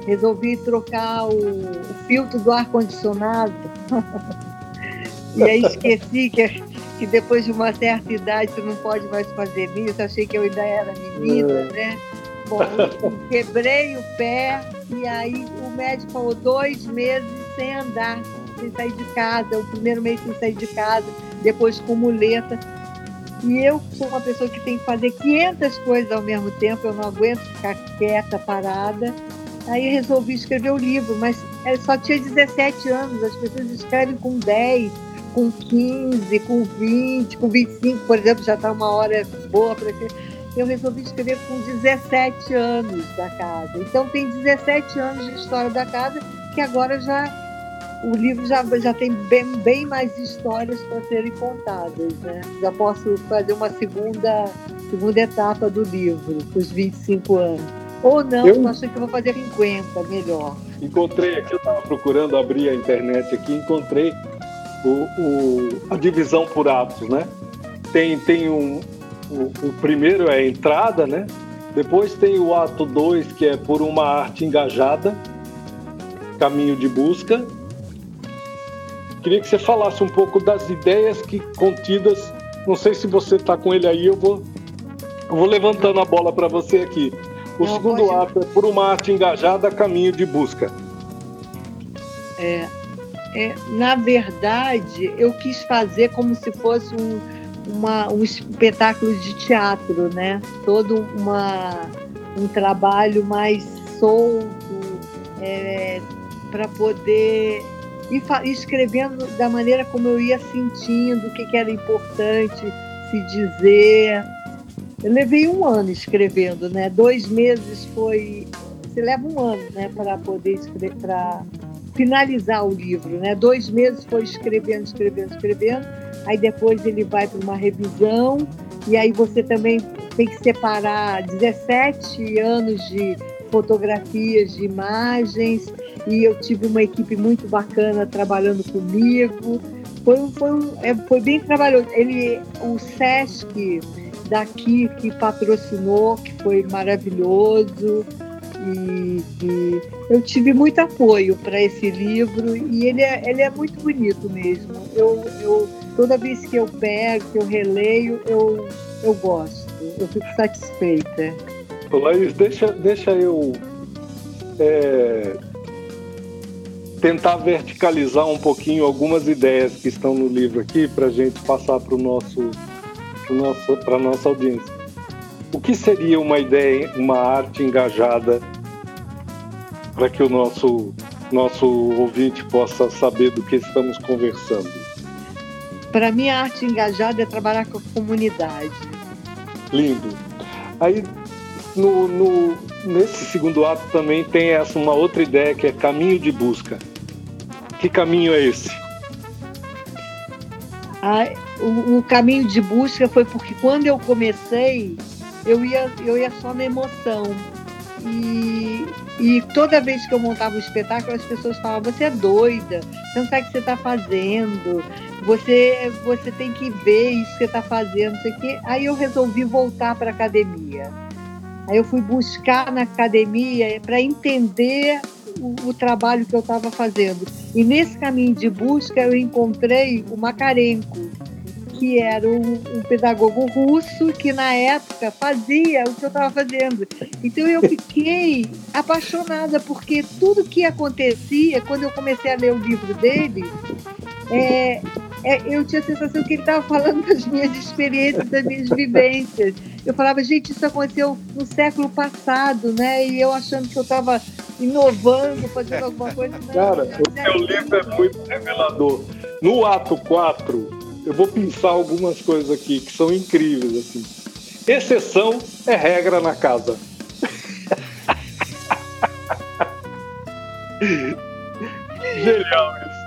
Resolvi trocar o, o filtro do ar-condicionado. e aí esqueci que, que depois de uma certa idade você não pode mais fazer isso. Achei que eu ainda era menina, né? Bom, quebrei o pé e aí o médico falou dois meses sem andar, sem sair de casa. O primeiro mês sem sair de casa, depois com muleta. E eu sou uma pessoa que tem que fazer 500 coisas ao mesmo tempo, eu não aguento ficar quieta, parada. Aí resolvi escrever o livro, mas eu só tinha 17 anos, as pessoas escrevem com 10, com 15, com 20, com 25, por exemplo, já está uma hora boa para ser. Eu resolvi escrever com 17 anos da casa. Então tem 17 anos de história da casa, que agora já o livro já, já tem bem, bem mais histórias para serem contadas. Né? Já posso fazer uma segunda, segunda etapa do livro, com os 25 anos. Ou não, Eu- acho que eu vou fazer 50, melhor. encontrei aqui, eu estava procurando abrir a internet aqui, encontrei o, o- a divisão por atos, né? Tem, tem um, o, o primeiro é a entrada, né? Depois tem o ato 2, que é por uma arte engajada, caminho de busca. Queria que você falasse um pouco das ideias que contidas. Não sei se você está com ele aí, eu vou, eu vou levantando a bola para você aqui. O Não, segundo pode- ato é por uma arte engajada, caminho de busca. É, é, na verdade, eu quis fazer como se fosse um, uma- um espetáculo de teatro, né? Todo uma, um trabalho mais solto para poder ir escrevendo da maneira como eu ia sentindo, o que, que era importante se dizer. Eu levei um ano escrevendo, né? Dois meses foi. Você leva um ano, né, para poder escrever, para finalizar o livro, né? Dois meses foi escrevendo, escrevendo, escrevendo. Aí depois ele vai para uma revisão e aí você também tem que separar 17 anos de fotografias, de imagens e eu tive uma equipe muito bacana trabalhando comigo. Foi, foi, é, foi bem trabalhoso. Ele, o Sesc daqui que patrocinou, que foi maravilhoso. E, e eu tive muito apoio para esse livro e ele é, ele é muito bonito mesmo. Eu, eu, toda vez que eu pego, que eu releio, eu, eu gosto, eu fico satisfeita. Laís, deixa, deixa eu é, tentar verticalizar um pouquinho algumas ideias que estão no livro aqui para a gente passar para nosso, nosso, a nossa audiência. O que seria uma ideia, uma arte engajada para que o nosso, nosso ouvinte possa saber do que estamos conversando? Para mim, a arte engajada é trabalhar com a comunidade. Lindo. Aí, no, no- nesse segundo ato também tem essa uma outra ideia que é caminho de busca. Que caminho é esse? Ah, o, o caminho de busca foi porque quando eu comecei, eu ia, eu ia só na emoção. E, e toda vez que eu montava o espetáculo, as pessoas falavam: Você é doida, você não sabe o que você está fazendo, você, você tem que ver isso que você está fazendo, não sei o quê. Aí eu resolvi voltar para a academia. Aí eu fui buscar na academia para entender o, o trabalho que eu estava fazendo. E nesse caminho de busca eu encontrei o Makarenko, que era um, um pedagogo russo que na época fazia o que eu estava fazendo. Então eu fiquei apaixonada porque tudo que acontecia quando eu comecei a ler o livro dele, é, é, eu tinha a sensação que ele estava falando das minhas experiências, das minhas vivências. Eu falava, gente, isso aconteceu no século passado, né? E eu achando que eu estava inovando, fazendo alguma coisa. Não, Cara, o seu livro é muito revelador. No ato 4, eu vou pensar algumas coisas aqui que são incríveis. Assim. Exceção é regra na casa. Genial isso.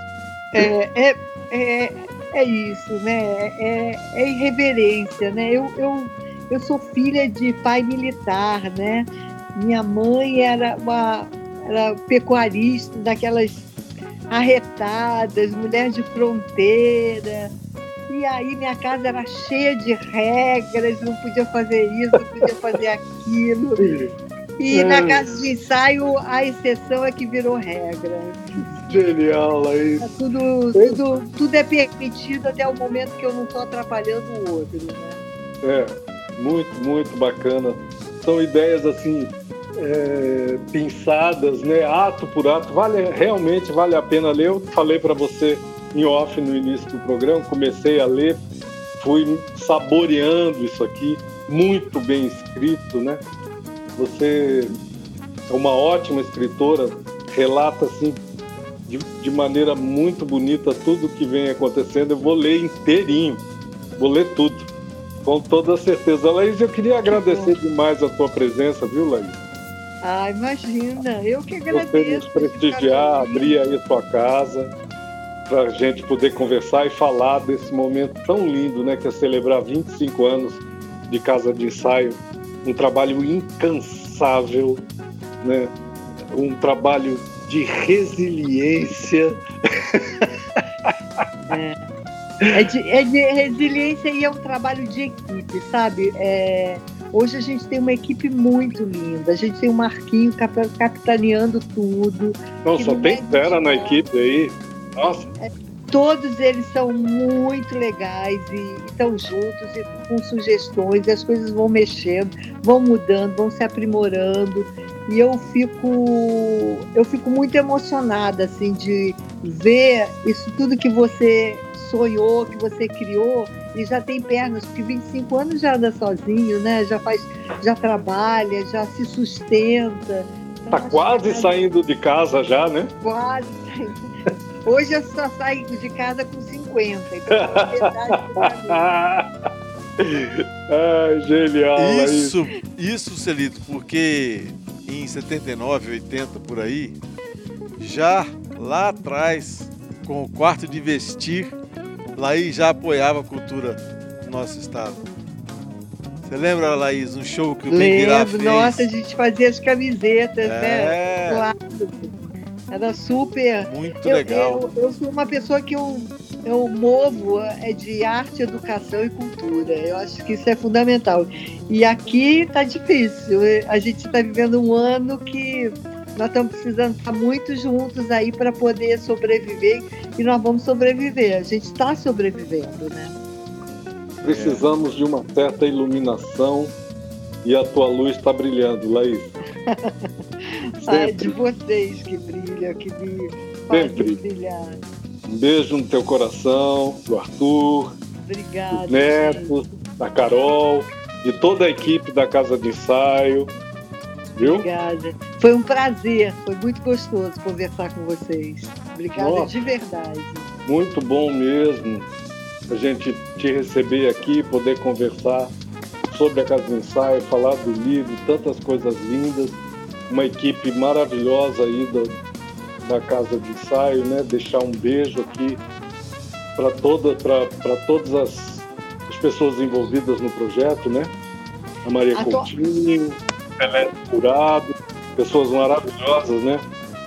É, é, é, é isso, né? É, é irreverência, né? Eu, eu, eu sou filha de pai militar, né? Minha mãe era uma era pecuarista, daquelas arretadas, mulher de fronteira. E aí minha casa era cheia de regras, não podia fazer isso, não podia fazer aquilo. E na casa de ensaio a exceção é que virou regra. Genial, Laís. É tudo, tudo, tudo é permitido até o momento que eu não estou atrapalhando o outro. Né? É, muito, muito bacana. São ideias assim é, pensadas, né? Ato por ato. Vale realmente vale a pena ler. Eu falei para você em off no início do programa. Comecei a ler, fui saboreando isso aqui. Muito bem escrito, né? Você é uma ótima escritora. Relata assim de, de maneira muito bonita tudo que vem acontecendo. Eu vou ler inteirinho. Vou ler tudo. Com toda certeza. Laís, eu queria agradecer demais a tua presença, viu, Laís? Ah, imagina, eu que Você agradeço. nos prestigiar, abrir aí a tua casa, para a gente poder conversar e falar desse momento tão lindo, né, que é celebrar 25 anos de Casa de Ensaio. Um trabalho incansável, né? um trabalho de resiliência. É de, é de resiliência e é um trabalho de equipe, sabe? É, hoje a gente tem uma equipe muito linda. A gente tem o Marquinho cap- capitaneando tudo. Não, só tem é fera na equipe aí. Nossa, todos eles são muito legais e estão juntos e com sugestões, e as coisas vão mexendo, vão mudando, vão se aprimorando. E eu fico eu fico muito emocionada assim de ver isso tudo que você sonhou, que você criou e já tem pernas, porque 25 anos já anda sozinho, né? Já faz, já trabalha, já se sustenta. Então, tá quase tá saindo de casa já, né? Quase saindo. Hoje eu só saio de casa com 50, então ah, genial. Isso, isso, Celito, porque em 79, 80 por aí, já lá atrás, com o quarto de vestir, Laís já apoiava a cultura do nosso estado. Você lembra, Laís, um show que o Lembro, fez? nossa, a gente fazia as camisetas, né? é. né? Claro. Era super. Muito eu, legal. Eu, eu, sou uma pessoa que eu, eu movo é de arte, educação e cultura. Eu acho que isso é fundamental. E aqui está difícil. A gente está vivendo um ano que nós estamos precisando estar muito juntos aí para poder sobreviver e nós vamos sobreviver. A gente está sobrevivendo, né? Precisamos de uma certa iluminação e a tua luz está brilhando, Laís. é de vocês que brilha, que me Sempre. brilhar. Um beijo no teu coração, do Arthur, Obrigada, dos netos, da Carol, de toda a equipe da Casa de Ensaio. Viu? Obrigada. Foi um prazer, foi muito gostoso conversar com vocês. Obrigada Nossa, de verdade. Muito bom mesmo a gente te receber aqui, poder conversar sobre a Casa de Ensaio, falar do livro, tantas coisas lindas uma equipe maravilhosa aí da, da Casa de Ensaio, né? Deixar um beijo aqui para toda, todas as, as, pessoas envolvidas no projeto, né? A Maria a Coutinho, Pelé Curado, pessoas maravilhosas, né?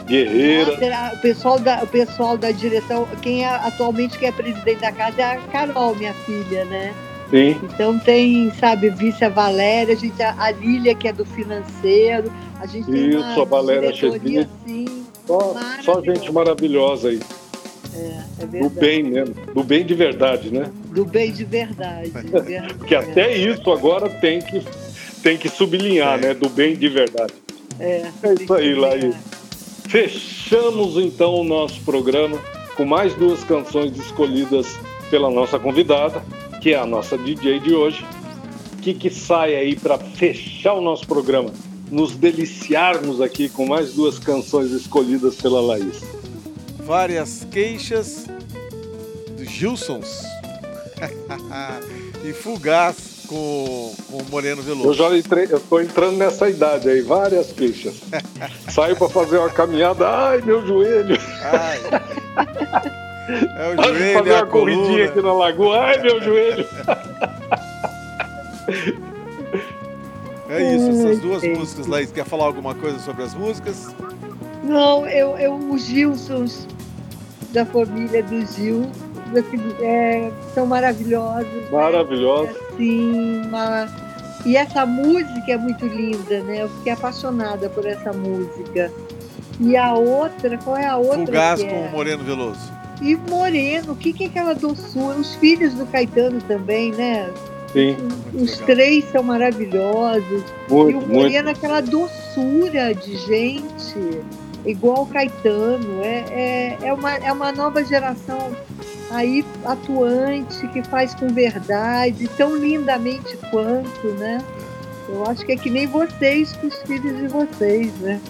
Guerreira. O pessoal, da, o pessoal da direção, quem é atualmente que é presidente da casa é a Carol, minha filha, né? Sim. Então tem, sabe, vice a Valéria, a, gente, a Lília, que é do financeiro, a gente tem Isso, uma a Valéria diretoria assim. Só, só gente maravilhosa aí. É, é verdade. Do bem mesmo. Do bem de verdade, né? Do bem de verdade. que até isso agora tem que, tem que sublinhar, é. né? Do bem de verdade. É, é isso aí, Laís. Fechamos então o nosso programa com mais duas canções escolhidas pela nossa convidada, que é a nossa DJ de hoje. O que, que sai aí para fechar o nosso programa? nos deliciarmos aqui com mais duas canções escolhidas pela Laís. Várias queixas dos Gilsons e Fugaz com, com o Moreno Veloso. Eu já entrei, eu tô entrando nessa idade aí, várias queixas. Saio para fazer uma caminhada, ai meu joelho. Ai. É o joelho, fazer uma corridinha aqui na lagoa, ai meu joelho. É isso, essas duas músicas, Laís. Quer falar alguma coisa sobre as músicas? Não, eu, eu os Gilsons da família do Gil é, são maravilhosos. Né? Maravilhosos. Né? Sim, uma... e essa música é muito linda, né? Eu fiquei apaixonada por essa música. E a outra, qual é a outra? Fugaz com é? o Moreno Veloso. E Moreno, o que, que é aquela doçura? Os filhos do Caetano também, né? Sim. Os três são maravilhosos. Muito, e o Moreno, aquela doçura de gente, igual o Caetano. É, é, é, uma, é uma nova geração aí atuante, que faz com verdade, tão lindamente quanto, né? Eu acho que é que nem vocês com os filhos de vocês, né?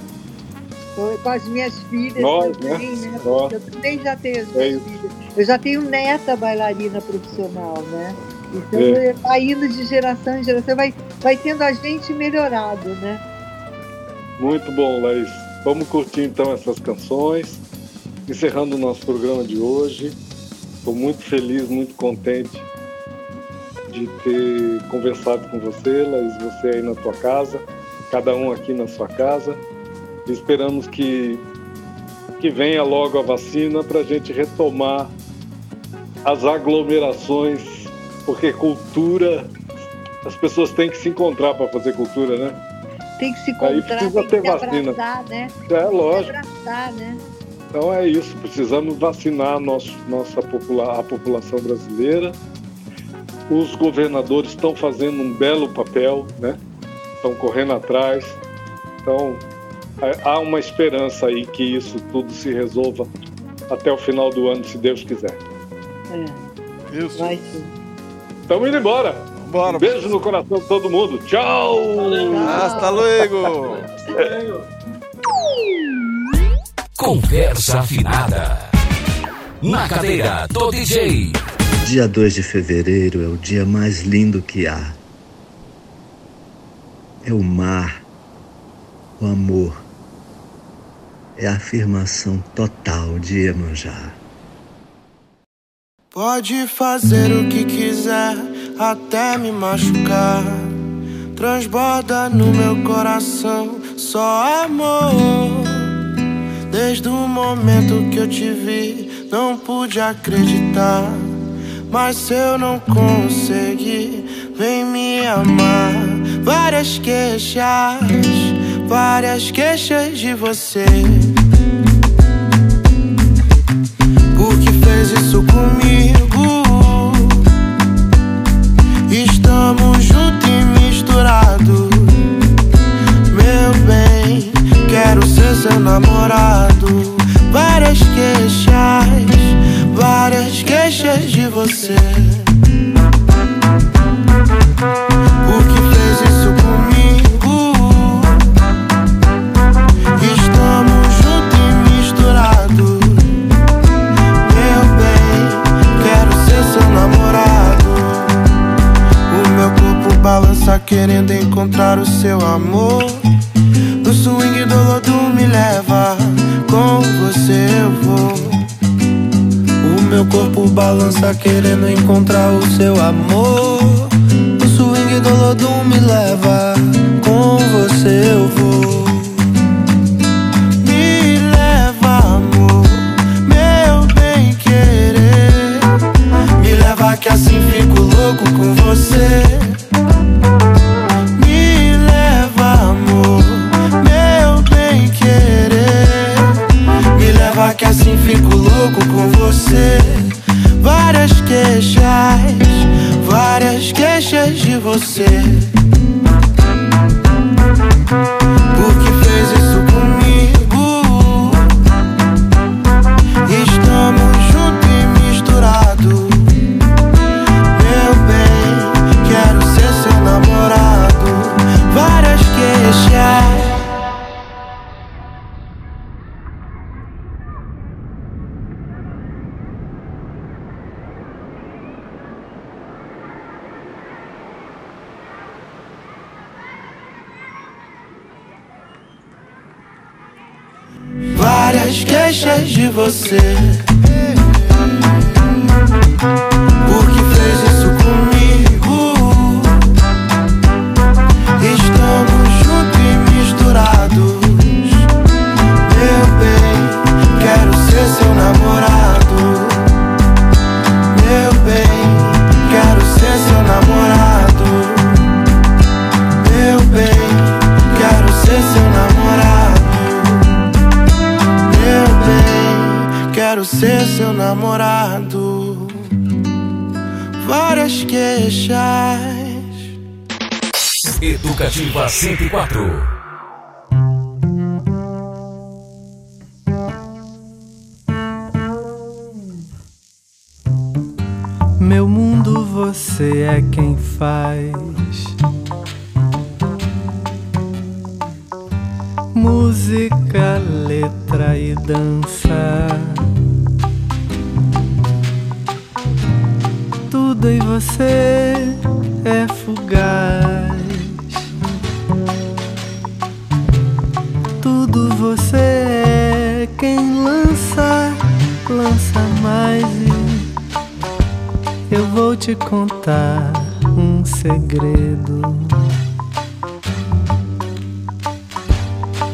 Com as minhas filhas Nós, também, né? né? Eu também já tenho as minhas é filhas. Eu já tenho neta bailarina profissional, né? Então é. vai indo de geração em geração, vai, vai tendo a gente melhorado, né? Muito bom, Laís. Vamos curtir então essas canções. Encerrando o nosso programa de hoje. Estou muito feliz, muito contente de ter conversado com você, Laís, você aí na tua casa, cada um aqui na sua casa. Esperamos que, que venha logo a vacina para a gente retomar as aglomerações porque cultura, as pessoas têm que se encontrar para fazer cultura, né? Tem que se encontrar, Aí precisa ter vacina. abraçar, né? É lógico. Abraçar, né? Então é isso, precisamos vacinar nosso, nossa popula a população brasileira. Os governadores estão fazendo um belo papel, né? Estão correndo atrás. Então há uma esperança aí que isso tudo se resolva até o final do ano, se Deus quiser. É, Isso. vai sim. Estamos indo embora. Bora. Um beijo no coração de todo mundo. Tchau! Hasta luego. Conversa afinada. Na cadeira do DJ. Dia 2 de fevereiro é o dia mais lindo que há. É o mar, o amor. É a afirmação total de Iemanjá. Pode fazer o que quiser, até me machucar. Transborda no meu coração só amor. Desde o momento que eu te vi, não pude acreditar. Mas se eu não conseguir, vem me amar. Várias queixas, várias queixas de você. Por que fez isso comigo? Estamos juntos e misturados. Meu bem, quero ser seu namorado. Várias queixas, várias queixas de você. Balança querendo encontrar o seu amor. No swing do lodo me leva, com você eu vou. O meu corpo balança querendo encontrar o seu amor. No swing do lodo me leva, com você eu vou. Que assim fico louco com você.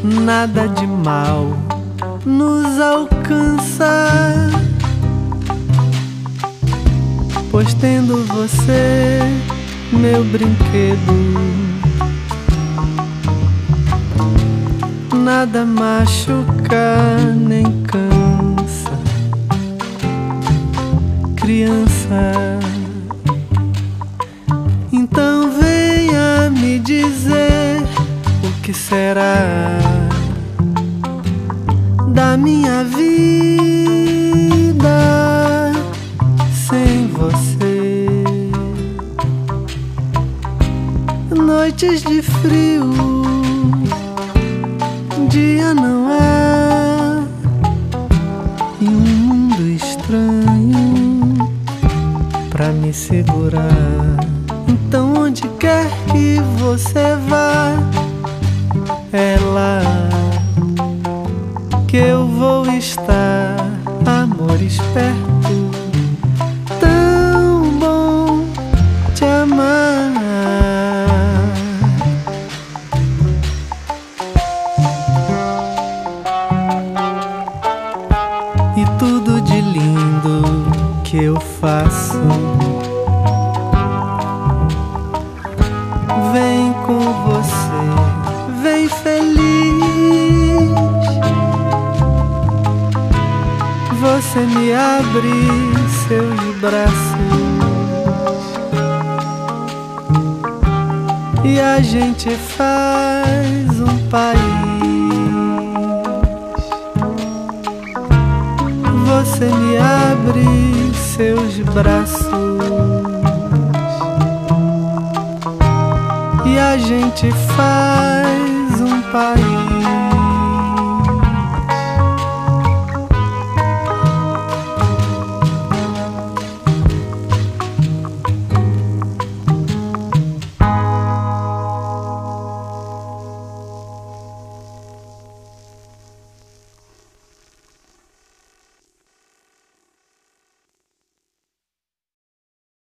nada de mal nos alcança. Pois tendo você, meu brinquedo, nada machuca nem cansa. Criança, então venha me dizer que será da minha vida sem você. Noites de frio, dia não há e um mundo estranho pra me segurar. Então onde quer que você vá,